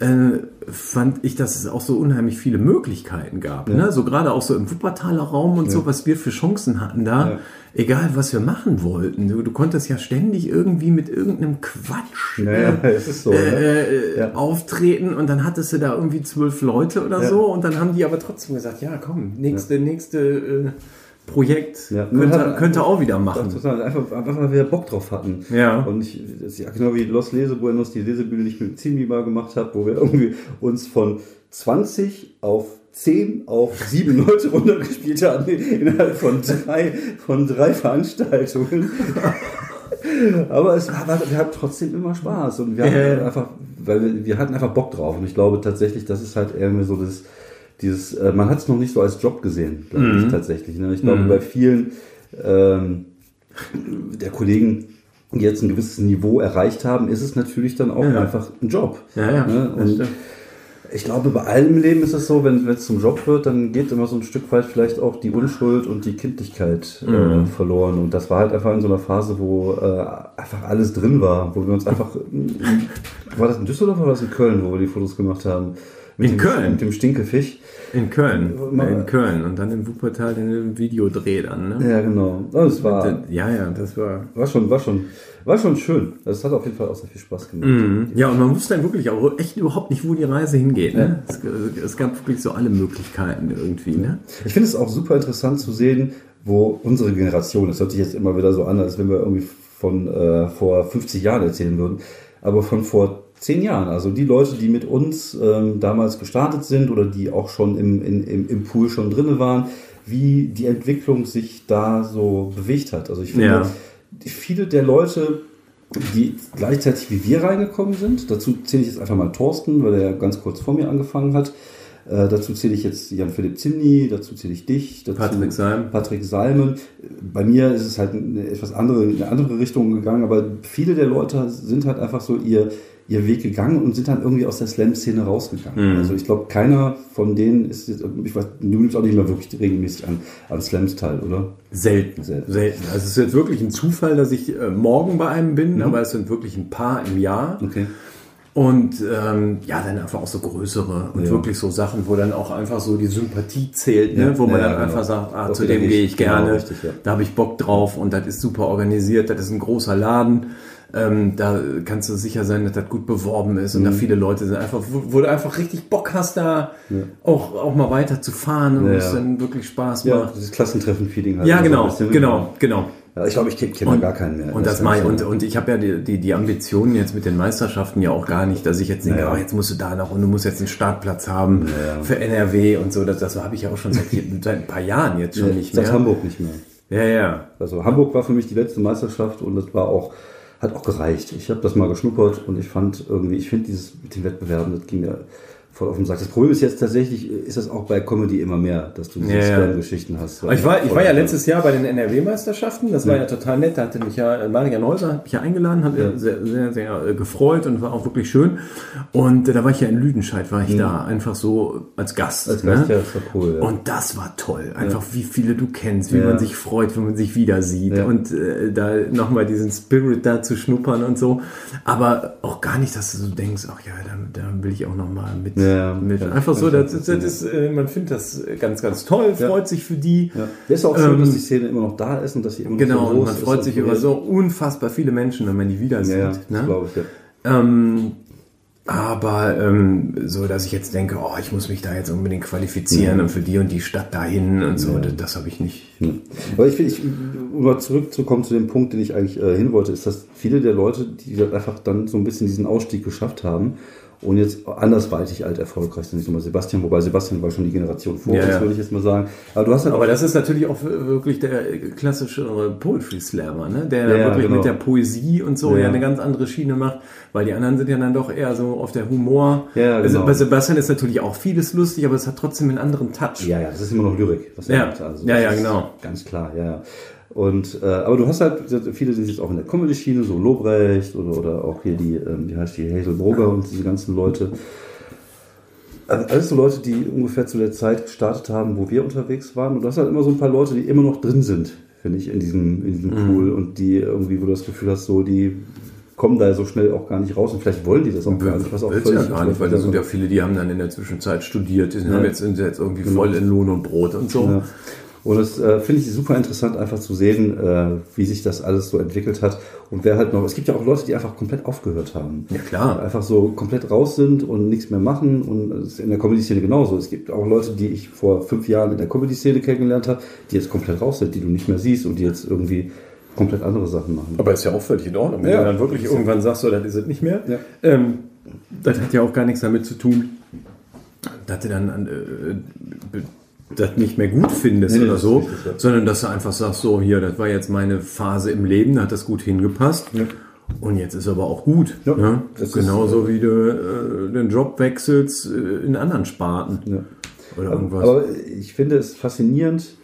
S2: äh, fand ich, dass es auch so unheimlich viele Möglichkeiten gab. Ne? So gerade auch so im Wuppertaler Raum und so, was wir für Chancen hatten da.
S1: Ja.
S2: Egal, was wir machen wollten. Du, du konntest ja ständig irgendwie mit irgendeinem Quatsch
S1: Ja, ja, es ist so. ne?
S2: äh,
S1: Ja.
S2: auftreten und dann hattest du da irgendwie zwölf Leute oder
S1: Ja.
S2: so und dann haben die aber trotzdem gesagt, ja komm, nächste, nächste äh, Projekt
S1: Ja,
S2: könnte,
S1: hat-
S2: könnte auch wieder machen.
S1: Total, einfach, einfach weil wir Bock drauf hatten.
S2: Ja.
S1: Und ich, ja genau wie Los Lesebuenos, die Lesebühne, die ich mit Zimibar gemacht habe, wo wir irgendwie uns von 20 auf 10 auf 7 Leute runtergespielt haben innerhalb von drei, von drei Veranstaltungen. Aber es war, wir hatten trotzdem immer Spaß und wir hatten einfach, weil wir, wir hatten einfach Bock drauf. Und ich glaube tatsächlich, das ist halt irgendwie so das, dieses, äh, man hat es noch nicht so als Job gesehen, glaube
S2: Mhm.
S1: ich tatsächlich. Ne? Ich glaube, bei vielen ähm, der Kollegen, die jetzt ein gewisses Niveau erreicht haben, ist es natürlich dann auch
S2: Ja.
S1: einfach ein Job.
S2: Ja, ja,
S1: Ne? Und ich glaube, bei allem im Leben ist es so, wenn wenn es zum Job wird, dann geht immer so ein Stück weit vielleicht auch die Unschuld und die Kindlichkeit
S2: Mhm.
S1: äh, verloren. Und das war halt einfach in so einer Phase, wo äh, einfach alles drin war, wo wir uns einfach. war das in Düsseldorf oder war das in Köln, wo wir die Fotos gemacht haben? Mit
S2: In
S1: dem,
S2: Köln?
S1: Mit dem Stinkefisch.
S2: In Köln.
S1: Mal-
S2: In Köln. Und dann in Wuppertal den Videodreh dann, ne?
S1: Ja, genau. Das war,
S2: Ja, ja, das war.
S1: war, schon, war, schon, war schon schön. Das hat auf jeden Fall auch sehr viel Spaß gemacht.
S2: Mhm. Ja, und man wusste dann wirklich auch echt überhaupt nicht, wo die Reise hingeht. Ne? Es, es gab wirklich so alle Möglichkeiten irgendwie. Ne?
S1: Ich finde es auch super interessant zu sehen, wo unsere Generation, das hört sich jetzt immer wieder so an, als wenn wir irgendwie von äh, vor 50 Jahren erzählen würden, aber von vor zehn Jahren. Also die Leute, die mit uns ähm, damals gestartet sind oder die auch schon im, im, im Pool schon drinne waren, wie die Entwicklung sich da so bewegt hat. Also ich finde,
S2: Ja.
S1: viele der Leute, die gleichzeitig wie wir reingekommen sind, dazu zähle ich jetzt einfach mal Thorsten, weil er ganz kurz vor mir angefangen hat. Äh, dazu zähle ich jetzt Jan-Philipp Zimny, dazu zähle ich dich, dazu
S2: Patrick Salm.
S1: Patrick Salmen. Bei mir ist es halt eine etwas andere, in eine andere Richtung gegangen, aber viele der Leute sind halt einfach so ihr, ihr Weg gegangen und sind dann irgendwie aus der Slam-Szene rausgegangen.
S2: Mhm.
S1: Also ich glaube, keiner von denen ist jetzt, ich weiß, du nimmst auch nicht mehr wirklich regelmäßig an, an Slams teil, oder?
S2: Selten.
S1: Selten.
S2: Selten. Also es ist jetzt wirklich ein Zufall, dass ich äh, morgen bei einem
S1: Mhm.
S2: bin, aber es sind wirklich ein paar im Jahr.
S1: Okay.
S2: Und ähm, ja, dann einfach auch so größere und
S1: Ja.
S2: wirklich so Sachen, wo dann auch einfach so die Sympathie zählt, ne?
S1: Ja,
S2: wo man
S1: ja,
S2: dann
S1: genau.
S2: einfach sagt, ah, zu dem gehe ich
S1: Genau,
S2: gerne,
S1: richtig, ja.
S2: da habe ich Bock drauf und das ist super organisiert, das ist ein großer Laden. Ähm, da kannst du sicher sein, dass das gut beworben ist und
S1: Mhm.
S2: da viele Leute sind einfach, wo, du einfach richtig Bock hast, da auch, auch mal weiter zu fahren und
S1: Ja,
S2: es
S1: ja.
S2: dann wirklich Spaß
S1: Ja,
S2: macht.
S1: dieses Klassentreffen-Feeling halt.
S2: Ja,
S1: So
S2: genau,
S1: bisschen.
S2: genau, genau.
S1: Ja, ich glaube, ich kenne kenn da gar keinen mehr.
S2: Und das mache ich, und, und ich habe ja die, die, die Ambitionen jetzt mit den Meisterschaften ja auch gar nicht, dass ich jetzt denke,
S1: Ja, ja.
S2: oh, jetzt musst du da noch und du musst jetzt einen Startplatz haben
S1: Ja, ja.
S2: für NRW und so. Das, das habe ich ja auch schon seit, seit ein paar Jahren jetzt schon
S1: Ja,
S2: nicht
S1: seit
S2: mehr.
S1: Hamburg nicht mehr.
S2: Ja, ja.
S1: Also Hamburg war für mich die letzte Meisterschaft und das war auch, hat auch gereicht. Ich habe das mal geschnuppert und ich fand irgendwie, ich finde dieses mit den Wettbewerben, das ging mir voll auf Sack. Das Problem ist jetzt tatsächlich, ist das auch bei Comedy immer mehr, dass du diese
S2: Ja, ja.
S1: Spam-Geschichten hast.
S2: Ich war, ich war ja letztes Jahr bei den NRW-Meisterschaften, das war ja total nett, da hatte mich ja, äh, Marian Neuser hat mich ja eingeladen, hat mir sehr, sehr, sehr äh, gefreut und war auch wirklich schön. Und äh, da war ich ja in Lüdenscheid, war ich da, einfach so als Gast.
S1: Mhm. Als
S2: ne?
S1: Gast, ja, das war cool. Ja.
S2: Und das war toll. Einfach wie viele du kennst, wie
S1: Ja.
S2: man sich freut, wenn man sich wieder sieht
S1: Ja.
S2: und äh, da nochmal diesen Spirit da zu schnuppern und so. Aber auch gar nicht, dass du so denkst, ach ja, da, da will ich auch nochmal mit.
S1: Ja, kann-
S2: Einfach so, das, das ist, äh, man findet das ganz, ganz toll, freut sich für die.
S1: ja. Das ist auch schön,
S2: Ähm,
S1: dass die Szene immer noch da ist und dass sie immer noch
S2: Genau,
S1: so
S2: und
S1: groß
S2: man freut sich über
S1: ja.
S2: so unfassbar viele Menschen, wenn man die wieder sieht.
S1: Ja, ja,
S2: ne?
S1: glaube ich, ja.
S2: Ähm, aber ähm, so, dass ich jetzt denke, oh, ich muss mich da jetzt unbedingt qualifizieren und für die und die Stadt dahin und so, das, das habe ich nicht.
S1: Aber ich finde, ich, um mal zurückzukommen zu dem Punkt, den ich eigentlich äh, hin wollte, ist, dass viele der Leute, die einfach dann so ein bisschen diesen Ausstieg geschafft haben und jetzt andersweitig alt erfolgreich sind, nicht nur mal Sebastian, wobei Sebastian war schon die Generation vor
S2: Ja,
S1: uns,
S2: ja.
S1: würde ich jetzt mal sagen. Aber du hast halt
S2: Aber das ist natürlich auch wirklich der klassische Poetry Slammer, ne? der
S1: Ja,
S2: wirklich
S1: genau.
S2: mit der Poesie und so
S1: Ja.
S2: eine ganz andere Schiene macht, weil die anderen sind ja dann doch eher so auf der Humor.
S1: Ja,
S2: also
S1: genau.
S2: bei Sebastian ist natürlich auch vieles lustig, aber es hat trotzdem einen anderen Touch.
S1: Ja, ja, das ist immer noch Lyrik. Was
S2: Ja.
S1: Also
S2: Ja, ja, genau.
S1: Ganz klar, ja. ja. Und, äh, aber du hast halt, viele sind jetzt auch in der Comedy-Schiene, so Lobrecht oder, oder auch hier die, ähm, wie heißt die, Hazel Brugger und diese ganzen Leute. Also alles so Leute, die ungefähr zu der Zeit gestartet haben, wo wir unterwegs waren. Und du hast halt immer so ein paar Leute, die immer noch drin sind, finde ich, in diesem, in diesem
S2: Mhm.
S1: Pool und die irgendwie, wo du das Gefühl hast, so, die kommen da so schnell auch gar nicht raus und vielleicht wollen die das auch gar nicht, was auch
S2: Willst ja
S1: völlig
S2: gar nicht, weil da sind ja viele, die haben dann in der Zwischenzeit studiert, die sind, haben jetzt, sind jetzt irgendwie voll in Lohn und Brot und so.
S1: Ja. Und das äh, finde ich super interessant, einfach zu sehen, äh, wie sich das alles so entwickelt hat. Und wer halt noch, es gibt ja auch Leute, die einfach komplett aufgehört haben.
S2: Ja, klar.
S1: Einfach so komplett raus sind und nichts mehr machen. Und es ist in der Comedy-Szene genauso. Es gibt auch Leute, die ich vor fünf Jahren in der Comedy-Szene kennengelernt habe, die jetzt komplett raus sind, die du nicht mehr siehst und die jetzt irgendwie komplett andere Sachen machen.
S2: Aber ist ja auch völlig in Ordnung. Wenn
S1: Ja.
S2: du dann wirklich irgendwann sagst, so, das ist es nicht mehr.
S1: Ja.
S2: Ähm, das hat ja auch gar nichts damit zu tun, dass du dann an, äh, das nicht mehr gut findest
S1: Nee,
S2: oder so,
S1: richtig, ja.
S2: sondern dass du einfach sagst, so hier, das war jetzt meine Phase im Leben, da hat das gut hingepasst.
S1: Ja.
S2: Und jetzt ist aber auch gut.
S1: Ja,
S2: ne?
S1: das ist,
S2: Genauso wie du äh, den Job wechselst äh, in anderen Sparten. Oder irgendwas.
S1: Aber ich finde es faszinierend,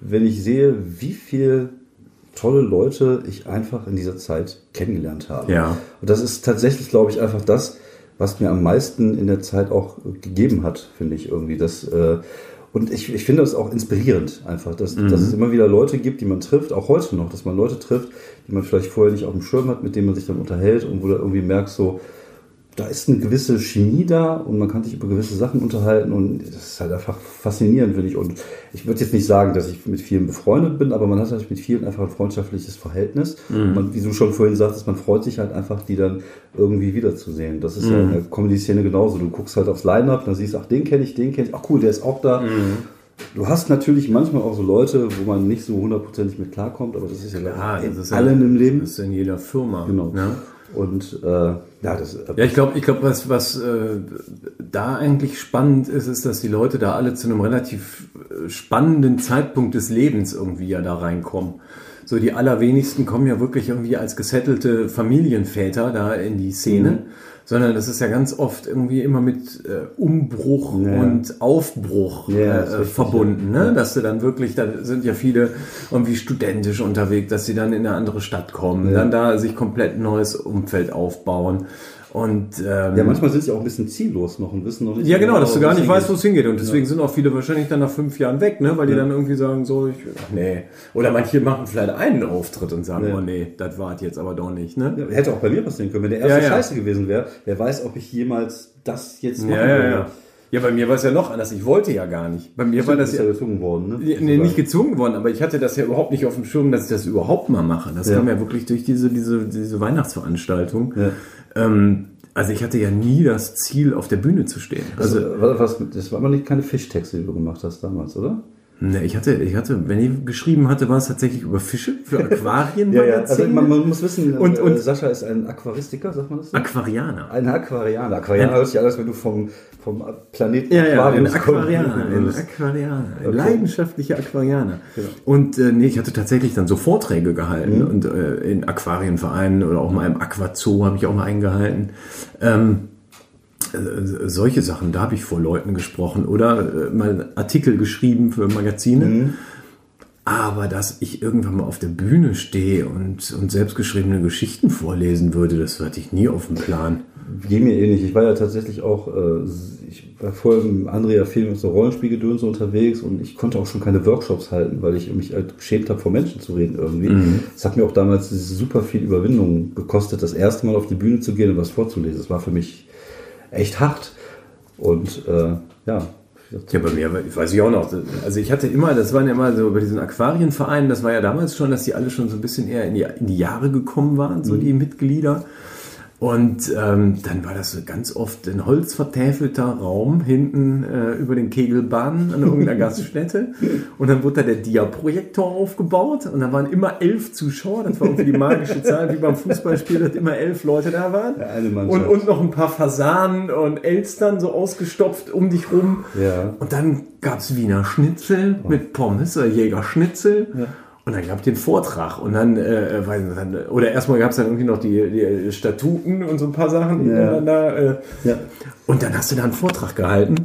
S1: wenn ich sehe, wie viel tolle Leute ich einfach in dieser Zeit kennengelernt habe.
S2: Ja.
S1: Und das ist tatsächlich, glaube ich, einfach das, was mir am meisten in der Zeit auch gegeben hat, finde ich irgendwie. Das, äh, und ich, ich finde das auch inspirierend einfach, dass,
S2: Mhm.
S1: dass es immer wieder Leute gibt, die man trifft, auch heute noch, dass man Leute trifft, die man vielleicht vorher nicht auf dem Schirm hat, mit denen man sich dann unterhält und wo du irgendwie merkst, so, da ist eine gewisse Chemie da und man kann sich über gewisse Sachen unterhalten und das ist halt einfach faszinierend, finde ich. Und ich würde jetzt nicht sagen, dass ich mit vielen befreundet bin, aber man hat halt mit vielen einfach ein freundschaftliches Verhältnis. Und Man, wie du schon vorhin sagtest, man freut sich halt einfach, die dann irgendwie wiederzusehen. Das ist ja in der Comedy-Szene genauso. Du guckst halt aufs Line-Up, dann siehst du, ach, den kenne ich, den kenne ich, ach cool, der ist auch da. du hast natürlich manchmal auch so Leute, wo man nicht so hundertprozentig mit klarkommt, aber das ist ja
S2: Klar,
S1: in
S2: das ist ja-
S1: allen im Leben.
S2: Das ist in jeder Firma.
S1: Genau.
S2: Ja.
S1: Und äh, ja, das
S2: Ja, ich glaube, ich glaub, was, was äh, da eigentlich spannend ist, ist, dass die Leute da alle zu einem relativ äh, spannenden Zeitpunkt des Lebens irgendwie ja da reinkommen. So die allerwenigsten kommen ja wirklich irgendwie als gesettelte Familienväter da in die Szene, sondern das ist ja ganz oft irgendwie immer mit äh, Umbruch
S1: Ja.
S2: und Aufbruch
S1: Ja,
S2: äh, verbunden, ne? Dass du dann wirklich, da sind ja viele irgendwie studentisch unterwegs, dass sie dann in eine andere Stadt kommen, dann da sich komplett ein neues Umfeld aufbauen. Und ähm,
S1: ja, manchmal sind sie auch ein bisschen ziellos noch und wissen noch nicht.
S2: ja, genau, dass du gar nicht weißt, wo es hingeht. Und deswegen sind auch viele wahrscheinlich dann nach fünf Jahren weg, ne? weil die dann irgendwie sagen, so, ich, ach, nee. Oder manche machen vielleicht einen Auftritt und sagen,
S1: Ja.
S2: oh nee, das war jetzt aber doch nicht. Ne?
S1: Ja, hätte auch bei mir passieren können, wenn der erste
S2: Ja, ja.
S1: scheiße gewesen wäre. Wer weiß, ob ich jemals das jetzt machen
S2: Ja, ja,
S1: würde.
S2: Ja. Bei mir war es ja noch anders. Ich wollte ja gar nicht. Bei mir war
S1: Du
S2: das ja,
S1: ja gezwungen worden, ne?
S2: Nee, nicht gezwungen worden, aber ich hatte das ja überhaupt nicht auf dem Schirm, dass ich das überhaupt mal mache. Das
S1: Ja.
S2: kam ja wirklich durch diese, diese, diese Weihnachtsveranstaltung.
S1: Ja.
S2: Ähm, also ich hatte ja nie das Ziel, auf der Bühne zu stehen. Also,
S1: Also, was, was, das war aber nicht keine Fischtexte, die du gemacht hast damals, oder?
S2: Ne, ich hatte, ich hatte, wenn ich geschrieben hatte, war es tatsächlich über Fische für Aquarien.
S1: Also man, man muss wissen,
S2: Und-
S1: äh,
S2: und-
S1: Sascha ist ein Aquaristiker, sagt man das? so?
S2: Aquarianer.
S1: Ein Aquarianer. Aquarianer hört sich alles, wenn du vom, vom Planeten
S2: Ja, ja, ein Aquarianer, ein Aquarianer, ein
S1: Okay.
S2: leidenschaftlicher Aquarianer.
S1: Genau.
S2: Und äh, nee, ich hatte tatsächlich dann so Vorträge gehalten
S1: Mhm.
S2: und äh, in Aquarienvereinen oder auch mal im Aquazoo habe ich auch mal eingehalten. Ähm, äh, solche Sachen, da habe ich vor Leuten gesprochen oder äh, mal Artikel geschrieben für Magazine.
S1: Mhm.
S2: Aber dass ich irgendwann mal auf der Bühne stehe und, und selbstgeschriebene Geschichten vorlesen würde, das hatte ich nie auf dem Plan.
S1: Geht mir ähnlich. Ich war ja tatsächlich auch, äh, ich war vorher im Andrea Film so Rollenspielgedöns unterwegs und ich konnte auch schon keine Workshops halten, weil ich mich halt geschämt habe, vor Menschen zu reden irgendwie. Das hat mir auch damals super viel Überwindung gekostet, das erste Mal auf die Bühne zu gehen und was vorzulesen. Das war für mich echt hart. Und äh, ja,
S2: Ja, bei mir, weiß ich auch noch. Also ich hatte immer, das waren ja immer so bei diesen Aquarienvereinen, das war ja damals schon, dass die alle schon so ein bisschen eher in die, in die Jahre gekommen waren, so die Mitglieder. Und ähm, dann war das so ganz oft ein holzvertäfelter Raum hinten äh, über den Kegelbahnen an irgendeiner Gaststätte. Und dann wurde da der Dia-Projektor aufgebaut und da waren immer elf Zuschauer. Das war irgendwie die magische Zahl, wie beim Fußballspiel, dass immer elf Leute da waren.
S1: Ja, eine
S2: und, und noch ein paar Fasanen und Elstern so ausgestopft um dich rum.
S1: Ja.
S2: Und dann gab's Wiener Schnitzel mit Pommes oder Jägerschnitzel. Und dann gab den Vortrag und dann, äh, weiß nicht, dann oder erstmal gab's dann irgendwie noch die, die Statuten und so ein paar Sachen, die
S1: Ja.
S2: dann da. Äh,
S1: Ja.
S2: Und dann hast du da einen Vortrag gehalten.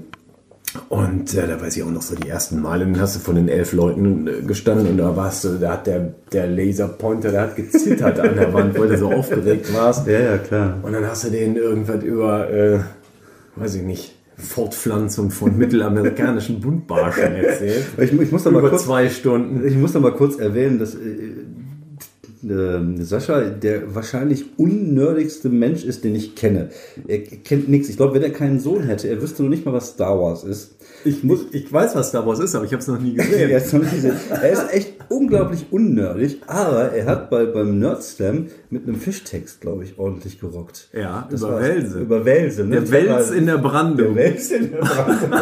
S2: Und äh, da weiß ich auch noch so die ersten Male, dann hast du von den elf Leuten äh, gestanden und da warst du, da hat der, der Laserpointer, der hat gezittert an der Wand, weil du so aufgeregt warst.
S1: ja, ja, klar.
S2: Und dann hast du denen irgendwas über, äh, weiß ich nicht, Fortpflanzung von mittelamerikanischen Buntbarschen erzählt.
S1: Ich, ich muss da mal
S2: über
S1: kurz
S2: zwei Stunden.
S1: Ich muss noch mal kurz erwähnen, dass äh, Sascha der wahrscheinlich unnerdigste Mensch ist, den ich kenne. Er kennt nichts. Ich glaube, wenn er keinen Sohn hätte, er wüsste noch nicht mal, was Star Wars ist.
S2: Ich, muss, ich weiß, was Star Wars ist, aber ich habe es noch nie gesehen.
S1: Er ist, noch nicht gesehen. er ist echt unglaublich unnerdig, aber er hat bei, beim Nerdslam mit einem Fischtext, glaube ich, ordentlich gerockt.
S2: Ja,
S1: Das
S2: über Welse.
S1: Über Welse. Ne?
S2: Der Wels
S1: war-
S2: in der
S1: Der
S2: Brandung.
S1: Wels in der Brandung.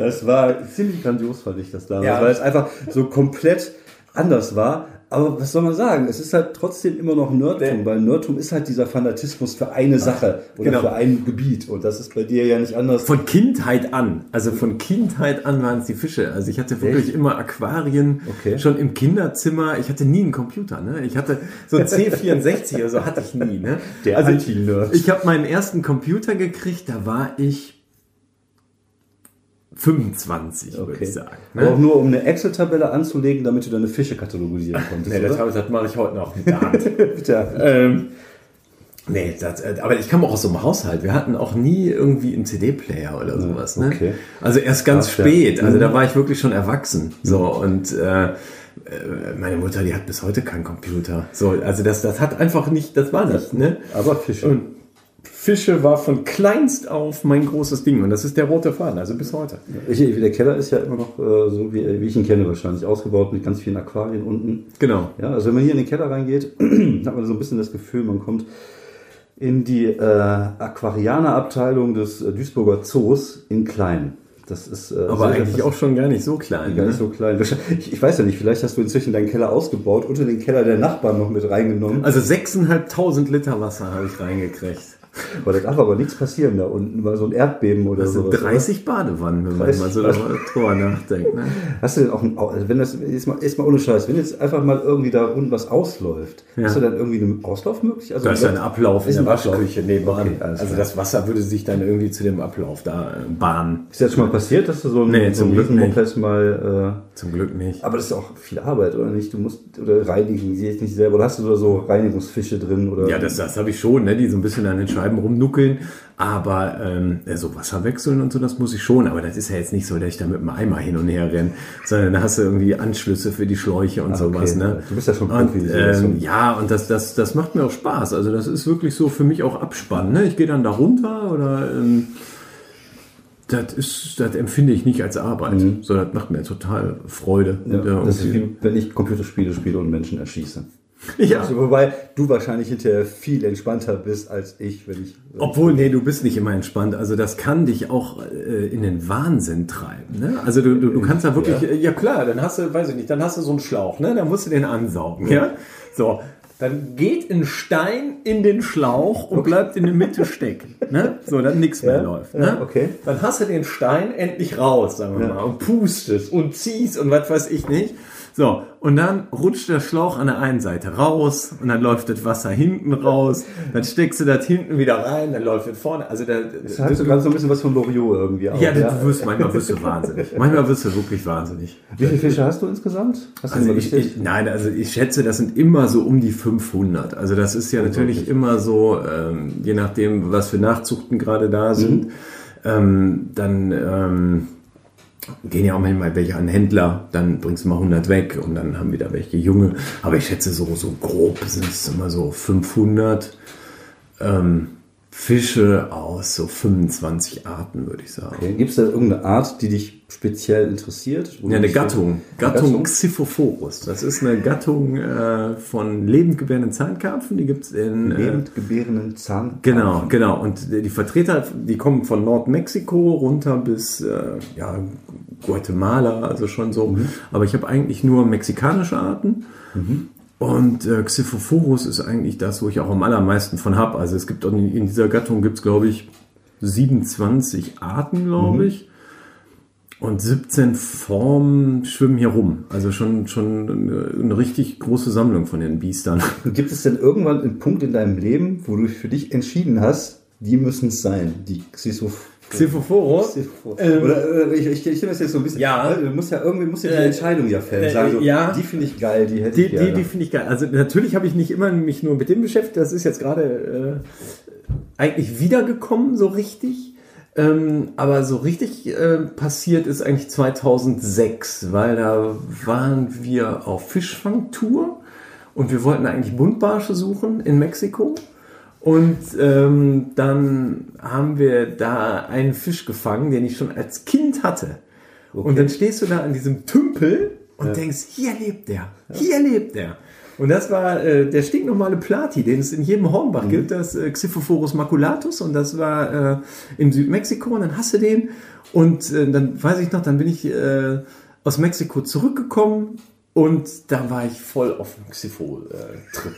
S1: Das war ziemlich grandios, fand ich das damals,
S2: Ja.
S1: weil es einfach so komplett anders war. Aber was soll man sagen? Es ist halt trotzdem immer noch Nerdtum, weil Nerdtum ist halt dieser Fanatismus für eine Sache oder
S2: genau.
S1: für ein Gebiet. Und das ist bei dir ja nicht anders.
S2: Von Kindheit an, also von Kindheit an waren es die Fische. Also ich hatte wirklich
S1: Echt?
S2: immer Aquarien
S1: Okay.
S2: schon im Kinderzimmer. Ich hatte nie einen Computer. Ne? Ich hatte so ein C64 oder so hatte ich nie. Ne?
S1: Der
S2: also
S1: Anti-Nerd.
S2: Ich habe meinen ersten Computer gekriegt, da war ich 25, würde
S1: Okay.
S2: ich sagen.
S1: Aber auch
S2: Ne?
S1: nur um eine Excel-Tabelle anzulegen, damit du deine Fische katalogisieren konntest.
S2: Nee, das, das mache ich heute noch mit der Hand.
S1: Bitte.
S2: ähm, nee, das, äh, aber ich kam auch aus so einem Haushalt. Wir hatten auch nie irgendwie einen CD-Player oder sowas. Ne?
S1: okay.
S2: Also erst ganz
S1: ja.
S2: spät. Also
S1: Mhm.
S2: da war ich wirklich schon erwachsen. So und äh, äh, meine Mutter, die hat bis heute keinen Computer. So, also das, das hat einfach nicht, das war nicht. Ne?
S1: Aber Fische.
S2: Und Fische war von kleinst auf mein großes Ding und das ist der rote Faden, also bis heute.
S1: Ich, der Keller ist ja immer noch äh, so, wie, wie ich ihn kenne wahrscheinlich, ausgebaut mit ganz vielen Aquarien unten.
S2: Genau.
S1: Ja, also wenn man hier in den Keller reingeht, hat man so ein bisschen das Gefühl, man kommt in die äh, Aquarianer-Abteilung des äh, Duisburger Zoos in klein. Das ist,
S2: äh, aber eigentlich auch schon gar nicht so klein.
S1: Gar ne? nicht so klein. Ich, ich, weiß ja nicht, vielleicht hast du inzwischen deinen Keller ausgebaut, unter den Keller der Nachbarn noch mit reingenommen.
S2: Also 6.500 Liter Wasser habe ich reingekriegt.
S1: Aber da darf aber nichts passieren da unten, mal so ein Erdbeben oder so.
S2: 30 oder? Badewannen, wenn man mal so drüber nachdenkt. Ne?
S1: Hast du denn auch, ein, also wenn das, jetzt mal, jetzt mal ohne Scheiß, wenn jetzt einfach mal irgendwie da unten was ausläuft, ja. hast du dann irgendwie einen Auslauf möglich?
S2: Also da ist ein Ablauf in der Waschküche nebenan. Okay, also das Wasser würde sich dann irgendwie zu dem Ablauf da äh, bahnen.
S1: Ist das schon mal passiert, dass du so ein,
S2: nee, so
S1: ein mal...
S2: Äh, zum Glück nicht.
S1: Aber das ist auch viel Arbeit, oder nicht? Du musst, oder reinigen, sie jetzt nicht selber, oder hast du da so Reinigungsfische drin? Oder?
S2: Ja, das, das habe ich schon, ne, die so ein bisschen an den Scheiben rumnuckeln. Aber ähm, so Wasser wechseln und so, das muss ich schon. Aber das ist ja jetzt nicht so, dass ich da mit dem Eimer hin und her renne, sondern da hast du irgendwie Anschlüsse für die Schläuche und ah, sowas. Okay. Ne?
S1: Du bist ja schon
S2: Profi. Und, ähm, ja, und das, das, das macht mir auch Spaß. Also das ist wirklich so für mich auch Abspannen. Ne? Ich gehe dann da runter oder... Ähm, das ist, das empfinde ich nicht als Arbeit, mhm. sondern das macht mir total Freude.
S1: Ja, das ist wie wenn ich Computerspiele spiele und Menschen erschieße. Ja. Also, wobei du wahrscheinlich hinterher viel entspannter bist als ich, wenn ich.
S2: Obwohl, nee, du bist nicht immer entspannt. Also das kann dich auch äh, in den Wahnsinn treiben. Ne? Also du, du, du kannst da wirklich, ja. ja. klar, dann hast du, weiß ich nicht, dann hast du so einen Schlauch, ne? Dann musst du den ansaugen, ja. ja? So. Dann geht ein Stein in den Schlauch und okay. bleibt in der Mitte stecken. Ne? So, dann nichts mehr läuft. Ne?
S1: okay.
S2: Dann hast du den Stein endlich raus, sagen wir mal, und pustest und ziehst und was weiß ich nicht. So, und dann rutscht der Schlauch an der einen Seite raus und dann läuft das Wasser hinten raus, dann steckst du das hinten wieder rein, dann läuft es vorne. Also da,
S1: das hat sogar so ein bisschen was von Loriot irgendwie
S2: auch. Ja, ja, du wirst, manchmal wirst du wahnsinnig. Manchmal wirst du wirklich wahnsinnig.
S1: Wie viele Fische hast du insgesamt? Hast
S2: also ich, ich, nein, also ich schätze, das sind immer so um die 500. Also das ist ja natürlich immer so, ähm, je nachdem, was für Nachzuchten gerade da sind, mhm. ähm, dann... Ähm, gehen ja auch manchmal welche an Händler, dann bringst du mal 100 weg und dann haben wieder welche junge. Aber ich schätze so, so grob sind es immer so 500. Ähm, Fische aus so 25 Arten, würde ich sagen. Okay.
S1: Gibt es da irgendeine Art, die dich speziell interessiert?
S2: Ja, eine Gattung. Gattung, Gattung Xiphophorus. Das ist eine Gattung äh, von lebendgebärenden Zahnkarpfen. Die gibt es in...
S1: Äh, lebendgebärenden Zahnkarpfen.
S2: Genau, genau. Und die Vertreter, die kommen von Nordmexiko runter bis äh, ja, Guatemala, also schon so. Mhm. Aber ich habe eigentlich nur mexikanische Arten. Mhm. Und äh, Xiphophorus ist eigentlich das, wo ich auch am allermeisten von habe. Also es gibt in, in dieser Gattung gibt es, glaube ich, 27 Arten, glaube mhm. ich. Und 17 Formen schwimmen hier rum. Also schon, schon eine, eine, richtig große Sammlung von den Biestern.
S1: Gibt es denn irgendwann einen Punkt in deinem Leben, wo du für dich entschieden hast, die müssen es sein, die Xiphophorus?
S2: Xiphophorus.
S1: Ähm, oder, ich, ich, ich stelle das jetzt so ein bisschen.
S2: Ja.
S1: Du musst ja irgendwie musst ja die äh, Entscheidung ja fällen.
S2: Äh, sagen, so,
S1: ja. Die finde ich geil, die hätte
S2: die,
S1: ich gerne.
S2: Die, die finde ich geil. Also natürlich habe ich nicht immer mich nur mit dem beschäftigt. Das ist jetzt gerade äh, eigentlich wiedergekommen, so richtig. Ähm, aber so richtig äh, passiert ist eigentlich 2006, weil da waren wir auf Fischfangtour und wir wollten eigentlich Buntbarsche suchen in Mexiko. Und ähm, dann haben wir da einen Fisch gefangen, den ich schon als Kind hatte. Okay. Und dann stehst du da an diesem Tümpel und ja. denkst, hier lebt der, hier lebt der. Und das war äh, der stinknormale Plati, den es in jedem Hornbach mhm. gibt, das äh, Xiphophorus maculatus. Und das war äh, in Südmexiko. Und dann hast du den. Und äh, dann weiß ich noch, dann bin ich äh, aus Mexiko zurückgekommen und da war ich voll auf dem Xipho-Trip.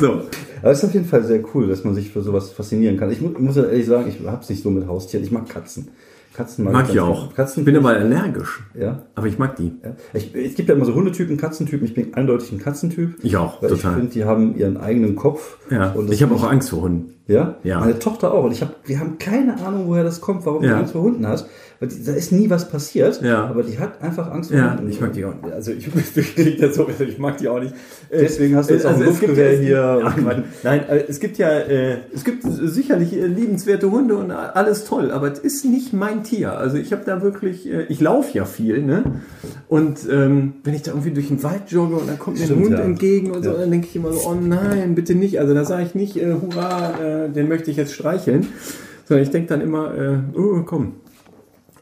S1: so. Aber es ist auf jeden Fall sehr cool, dass man sich für sowas faszinieren kann. Ich muss, ich muss ehrlich sagen, ich habe es nicht so mit Haustieren. Ich mag Katzen.
S2: Katzen mag, mag ich auch. Katzen ich bin aber allergisch.
S1: Ja.
S2: Aber ich mag die. Ja.
S1: Ich, es gibt ja immer so Hundetypen, Katzentypen. Ich bin eindeutig ein Katzentyp.
S2: Ich auch, total.
S1: Ich finde, die haben ihren eigenen Kopf.
S2: Ja. ich habe auch Angst vor Hunden.
S1: Ja?
S2: Ja.
S1: Meine Tochter auch. Und ich hab, wir haben keine Ahnung, woher das kommt, warum ja. die Angst vor Hunden hat. Weil die, da ist nie was passiert.
S2: Ja.
S1: Aber die hat einfach Angst
S2: vor ja, Hunden. Ich mag die auch nicht. Also ich, ich mag die auch nicht.
S1: Deswegen hast du jetzt also auch ein Luftgewehr hier.
S2: Ach, nein, äh, es gibt ja, äh, es gibt sicherlich äh, liebenswerte Hunde und alles toll, aber es ist nicht mein Tier. Also ich habe da wirklich, ich laufe ja viel, ne? Und ähm, wenn ich da irgendwie durch den Wald jogge und dann kommt mir ein Hund ja. entgegen und so, dann denke ich immer so, oh nein, bitte nicht. Also da sage ich nicht, äh, hurra, äh, den möchte ich jetzt streicheln, sondern ich denke dann immer, äh, oh, komm,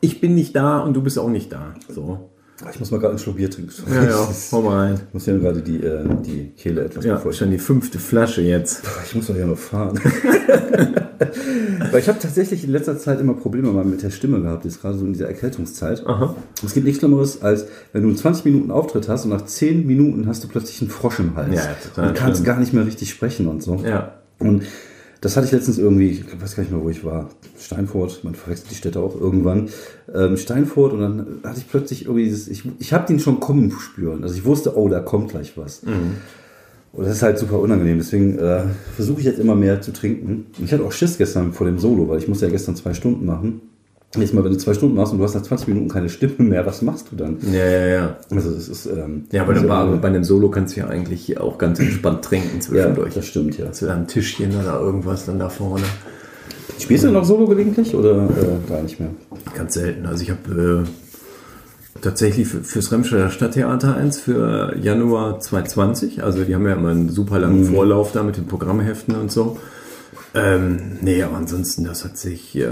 S2: ich bin nicht da und du bist auch nicht da. So.
S1: Ich muss mal gerade einen Schluck Bier trinken.
S2: Ja, ja, hau mal rein.
S1: Ich muss ja gerade die, äh, die Kehle etwas
S2: Ja, schon die fünfte Flasche jetzt.
S1: Ich muss doch ja noch fahren. Weil ich habe tatsächlich in letzter Zeit immer Probleme mal mit der Stimme gehabt, jetzt gerade so in dieser Erkältungszeit.
S2: Aha.
S1: Es gibt nichts Schlimmeres, als wenn du einen 20 Minuten Auftritt hast und nach 10 Minuten hast du plötzlich einen Frosch im Hals.
S2: Ja, total
S1: und kannst
S2: schlimm.
S1: gar nicht mehr richtig sprechen und so.
S2: Ja.
S1: Und das hatte ich letztens irgendwie, ich weiß gar nicht mehr, wo ich war. Steinfurt, man verwechselt die Städte auch irgendwann. Ähm, Steinfurt und dann hatte ich plötzlich irgendwie dieses, ich, ich habe den schon kommen spüren. Also ich wusste, oh, da kommt gleich was. Und das ist halt super unangenehm. Deswegen äh, versuche ich jetzt immer mehr zu trinken. Und ich hatte auch Schiss gestern vor dem Solo, weil ich musste ja gestern zwei Stunden machen. Jetzt mal, wenn du zwei Stunden machst und du hast nach 20 Minuten keine Stimme mehr, was machst du dann?
S2: Ja, ja, ja.
S1: Also das ist ähm,
S2: Ja, aber
S1: also,
S2: bei, bei einem Solo kannst du ja eigentlich auch ganz entspannt trinken
S1: ja,
S2: zwischendurch.
S1: das stimmt, ja.
S2: Da ein Tischchen oder irgendwas dann da vorne?
S1: Spielst du noch Solo gelegentlich oder äh, gar nicht mehr?
S2: Ganz selten. Also ich habe äh, tatsächlich für, fürs Remscheider Stadttheater eins für Januar 2020. Also die haben ja immer einen super langen Vorlauf da mit den Programmheften und so. Ähm, nee, aber ansonsten, das hat sich äh,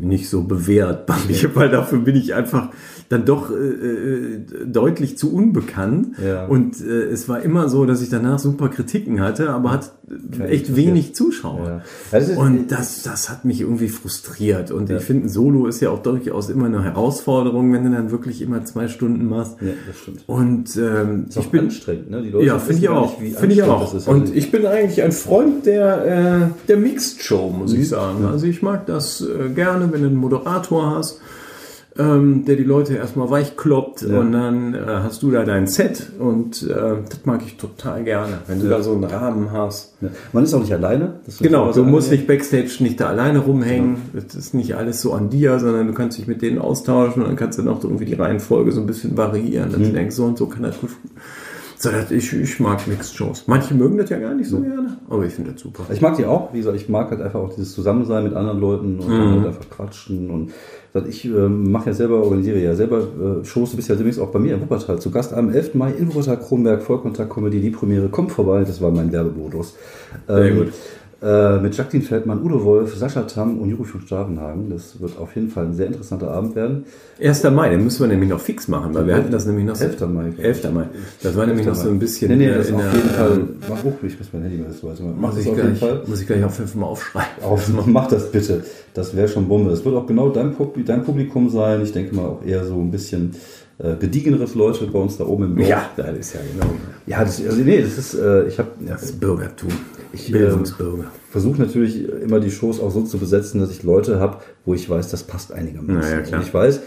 S2: nicht so bewährt bei mir, weil dafür bin ich einfach dann doch äh, äh, deutlich zu unbekannt.
S1: Ja.
S2: Und äh, es war immer so, dass ich danach super Kritiken hatte, aber hat echt
S1: interessiert.
S2: wenig Zuschauer.
S1: Ja. Das ist-
S2: und das, das hat mich irgendwie frustriert. Und ich finde, ein Solo ist ja auch durchaus immer eine Herausforderung, wenn du dann wirklich immer zwei Stunden machst.
S1: Ja, das stimmt.
S2: Und ähm,
S1: Ist auch
S2: ich bin
S1: anstrengend, ne? Die Leute
S2: ja, finde ich auch. Finde ich auch.
S1: ist.
S2: Und
S1: Also,
S2: ich bin eigentlich ein Freund der, äh, der Mixed Show, muss ich sagen. Also ich mag das äh, gerne, wenn du einen Moderator hast, ähm, der die Leute erstmal weich kloppt
S1: Ja.
S2: und dann äh, hast du da dein Set und äh, das mag ich total gerne, wenn du da so einen Rahmen hast.
S1: ja. Man ist auch nicht alleine.
S2: Genau, du musst nicht Backstage nicht da alleine rumhängen. Das ist nicht alles so an dir, sondern du kannst dich mit denen austauschen und dann kannst du noch irgendwie die Reihenfolge so ein bisschen variieren. Dass du denkst, so und so kann das gut. Ich, ich mag Mixed-Shows. Manche mögen das ja gar nicht so gerne, aber ich finde das super.
S1: Ich mag die auch, wie gesagt, ich mag halt einfach auch dieses Zusammensein mit anderen Leuten und dann halt einfach quatschen und ich ähm, mache ja selber, organisiere ja selber äh, Shows, du bist ja demnächst auch bei mir in Wuppertal zu Gast am 11. Mai in Wuppertal Kronberg, Vollkontakt Comedy, die Premiere, kommt vorbei, das war mein Werbemodus. Ähm,
S2: gut.
S1: Äh, mit Jacqueline Feldmann, Udo Wolf, Sascha Tamm und Juri von Stavenhagen. Das wird auf jeden Fall ein sehr interessanter Abend werden.
S2: 1. Mai, den müssen wir nämlich noch fix machen, weil wir hatten das nämlich noch so.
S1: 11. Mai, glaub ich.
S2: 11. Mai. Das war nämlich noch so ein bisschen.
S1: Nee, nee,
S2: in
S1: das
S2: der-
S1: auf
S2: in
S1: jeden
S2: der-
S1: Fall. Mach hoch, ich muss mein Handy mal das weiter. Mach
S2: Muss
S1: das
S2: ich,
S1: auf jeden
S2: gleich,
S1: Fall.
S2: muss ich gleich auch fünfmal aufschreiben.
S1: Auf, mach das bitte. Das wäre schon Bombe. Das wird auch genau dein, dein Publikum sein. Ich denke mal auch eher so ein bisschen äh, gediegeneres Leute bei uns da oben im Dorf.
S2: Ja, das ist ja genau.
S1: Ja, das, also nee, das ist, äh, ich habe
S2: Das ist Bürgertum.
S1: Ich,
S2: Bildungsbürger.
S1: versuche natürlich immer die Shows auch so zu besetzen, dass ich Leute habe, wo ich weiß, das passt einigermaßen.
S2: Na ja, klar.
S1: Und ich weiß,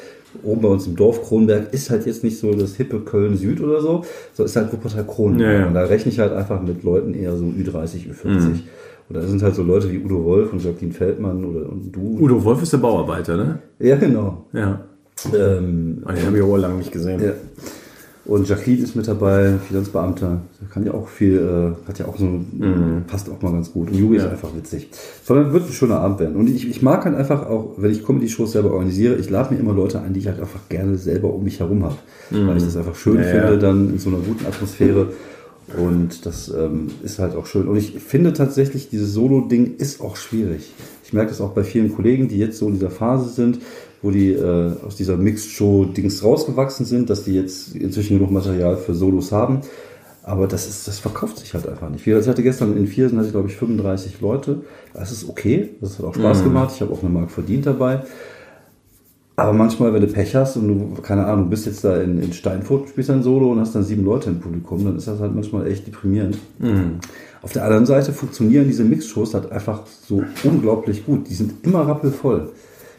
S1: oben bei uns im Dorf Kronberg ist halt jetzt nicht so das hippe Köln Süd oder so, so ist halt Wuppertal Kronberg.
S2: Ja, ja.
S1: Und da rechne ich halt einfach mit Leuten eher so Ü30, Ü40.
S2: Mhm.
S1: Und da sind halt so Leute wie Udo Wolf und Jacqueline Feldmann oder und du.
S2: Udo Wolf ist der Bauarbeiter, ne?
S1: Ja, genau.
S2: Ja.
S1: Ähm,
S2: Ah, Den habe ich auch lange nicht gesehen.
S1: ja. Und Jacqueline ist mit dabei, Finanzbeamter. Kann ja auch viel, äh, hat ja auch so, passt auch mal ganz gut. Und Juri ist
S2: Mhm. Ja.
S1: einfach witzig. Sondern wird ein schöner Abend werden. Und ich, ich mag halt einfach auch, wenn ich Comedy-Shows selber organisiere, ich lade mir immer Leute ein, die ich halt einfach gerne selber um mich herum habe. Weil ich das einfach schön
S2: Mhm. Ja,
S1: finde,
S2: ja.
S1: dann in so einer guten Atmosphäre. Und das ähm, ist halt auch schön. Und ich finde tatsächlich, dieses Solo-Ding ist auch schwierig. Ich merke das auch bei vielen Kollegen, die jetzt so in dieser Phase sind, wo die äh, aus dieser Mixed-Show-Dings rausgewachsen sind, dass die jetzt inzwischen genug Material für Solos haben. Aber das ist, das verkauft sich halt einfach nicht. Ich hatte gestern in Viersen, hatte ich glaube ich 35 Leute. Das ist okay. Das hat auch Spaß gemacht. Ich habe auch eine Mark verdient dabei. Aber manchmal, wenn du Pech hast und du, keine Ahnung, bist jetzt da in, in Steinfurt, spielst ein Solo und hast dann sieben Leute im Publikum, dann ist das halt manchmal echt deprimierend. Auf der anderen Seite funktionieren diese Mixshows halt einfach so unglaublich gut. Die sind immer rappelvoll.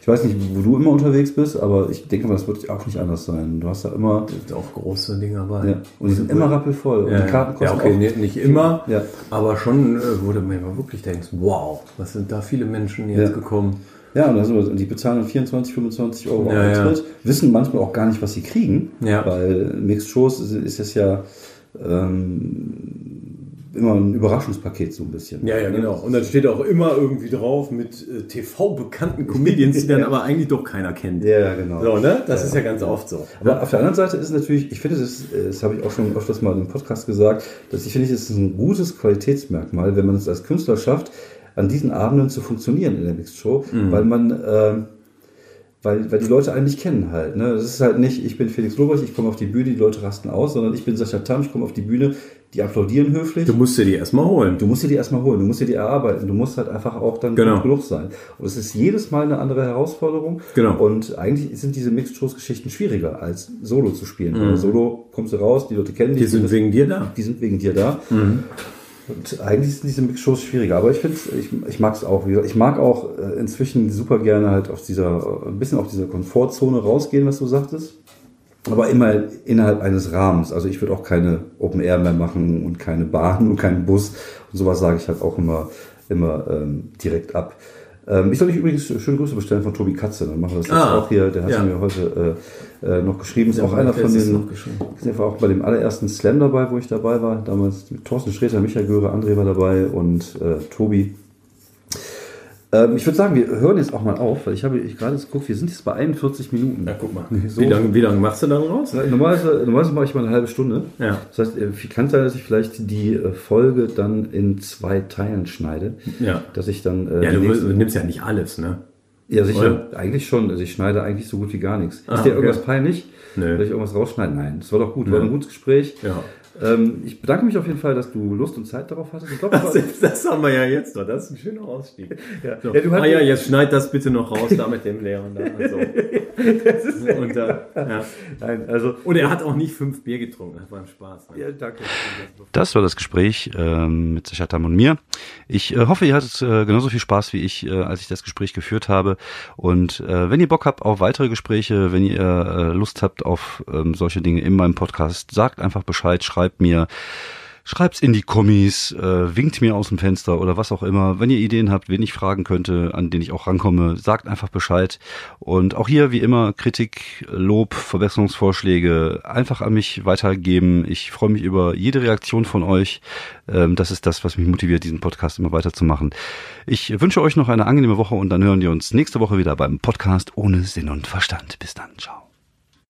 S1: Ich weiß nicht, wo du immer unterwegs bist, aber ich denke mal, das wird auch nicht anders sein. Du hast da immer,
S2: auch große Dinge dabei.
S1: ja, und die sind immer rappelvoll. Und
S2: Ja,
S1: die Karten
S2: ja,
S1: kosten
S2: okay,
S1: auch,
S2: nicht, nicht immer,
S1: Ja.
S2: aber schon, äh, wo du mir mal wirklich denkst, wow, was sind da viele Menschen jetzt
S1: Ja.
S2: gekommen.
S1: Ja, und, also, und die bezahlen dann 24, 25 Euro
S2: Ja, ja.
S1: Eintritt, wissen manchmal auch gar nicht, was sie kriegen,
S2: Ja.
S1: weil Mixed Shows ist, ist es ja ähm, immer ein Überraschungspaket so ein bisschen.
S2: Ja, ja, genau. Und dann steht auch immer irgendwie drauf mit äh, TV-bekannten Comedians, die dann aber eigentlich doch keiner kennt.
S1: Ja, ja, genau.
S2: So, ne? Das ist ja ganz oft so.
S1: Aber auf der anderen Seite ist natürlich, ich finde, das, äh, das habe ich auch schon öfters mal im Podcast gesagt, dass ich finde, es ist ein gutes Qualitätsmerkmal, wenn man es als Künstler schafft, an diesen Abenden zu funktionieren in der Mixed Show, weil man, ähm, weil, weil die Leute einen nicht kennen halt. Ne? Das ist halt nicht, ich bin Felix Lobrecht, ich komme auf die Bühne, die Leute rasten aus, sondern ich bin Sascha Tam, ich komme auf die Bühne, die applaudieren höflich.
S2: Du musst dir die erstmal holen.
S1: Du musst dir die erstmal holen, du musst dir die erarbeiten, du musst halt einfach auch dann
S2: Genau.
S1: genug sein. Und es ist jedes Mal eine andere Herausforderung.
S2: Genau.
S1: Und eigentlich sind diese Mixed-Shows-Geschichten schwieriger als Solo zu spielen.
S2: Mhm.
S1: Solo kommst du raus, die Leute kennen dich.
S2: Die sind wegen dir da.
S1: die sind wegen dir da.
S2: Mhm.
S1: Und eigentlich sind diese Mix-Shows schwieriger, aber ich finde ich, ich mag es auch. Ich mag auch äh, inzwischen super gerne halt aus dieser, äh, ein bisschen aus dieser Komfortzone rausgehen, was du sagtest. Aber immer innerhalb eines Rahmens. Also ich würde auch keine Open Air mehr machen und keine Bahn und keinen Bus. Und sowas sage ich halt auch immer, immer ähm, direkt ab. Ähm, ich soll dich übrigens schöne Grüße bestellen von Tobi Katze. Dann machen wir das jetzt
S2: Ah,
S1: auch hier. Der hat
S2: ja.
S1: mir heute äh, äh, noch geschrieben. Ist
S2: Ja,
S1: auch einer von den ist einfach auch bei dem allerersten Slam dabei, wo ich dabei war. Damals mit Thorsten Sträter, Michael Göre, André war dabei und äh, Tobi. Ähm, ich würde sagen, wir hören jetzt auch mal auf, weil ich habe ich gerade geguckt, wir sind jetzt bei 41 Minuten.
S2: Ja, guck mal.
S1: So.
S2: Wie lange wie lang machst du dann raus?
S1: Normalerweise, normalerweise mache ich mal eine halbe Stunde.
S2: Ja.
S1: Das heißt, äh, kann sein, dass ich vielleicht die äh, Folge dann in zwei Teilen schneide.
S2: Ja.
S1: Dass ich dann. Äh,
S2: Ja, du,
S1: nächste-
S2: du nimmst ja nicht alles, ne?
S1: ja, sicher. Eigentlich schon. Also ich schneide eigentlich so gut wie gar nichts.
S2: Ah,
S1: ist dir
S2: okay.
S1: irgendwas peinlich?
S2: Nö.
S1: Soll ich irgendwas rausschneiden? Nein. Das war doch gut. War ein gutes Gespräch.
S2: Ja.
S1: Ähm, ich bedanke mich auf jeden Fall, dass du Lust und Zeit darauf hattest. Ich glaube, das
S2: Das, das haben wir ja jetzt doch. Das ist ein schöner Ausstieg.
S1: Ja.
S2: So.
S1: Ja, du hast-
S2: ah ja, jetzt schneid das bitte noch raus da mit dem Leon da. Und, so. und, äh, ja.
S1: Nein, also.
S2: und er hat auch nicht fünf Bier getrunken. Das war ein Spaß. Ne?
S1: Ja, danke.
S3: Das war das Gespräch ähm, mit Sascha Tam und mir. Ich äh, hoffe, ihr hattet äh, genauso viel Spaß wie ich, äh, als ich das Gespräch geführt habe. Und äh, wenn ihr Bock habt auf weitere Gespräche, wenn ihr äh, Lust habt auf ähm, solche Dinge in meinem Podcast, sagt einfach Bescheid, schreibt mir. Schreibt's in die Kommis, äh, winkt mir aus dem Fenster oder was auch immer. Wenn ihr Ideen habt, wen ich fragen könnte, an den ich auch rankomme, sagt einfach Bescheid. Und auch hier, wie immer, Kritik, Lob, Verbesserungsvorschläge einfach an mich weitergeben. Ich freue mich über jede Reaktion von euch. Ähm, das ist das, was mich motiviert, diesen Podcast immer weiterzumachen. Ich wünsche euch noch eine angenehme Woche und dann hören wir uns nächste Woche wieder beim Podcast ohne Sinn und Verstand. Bis dann. Ciao.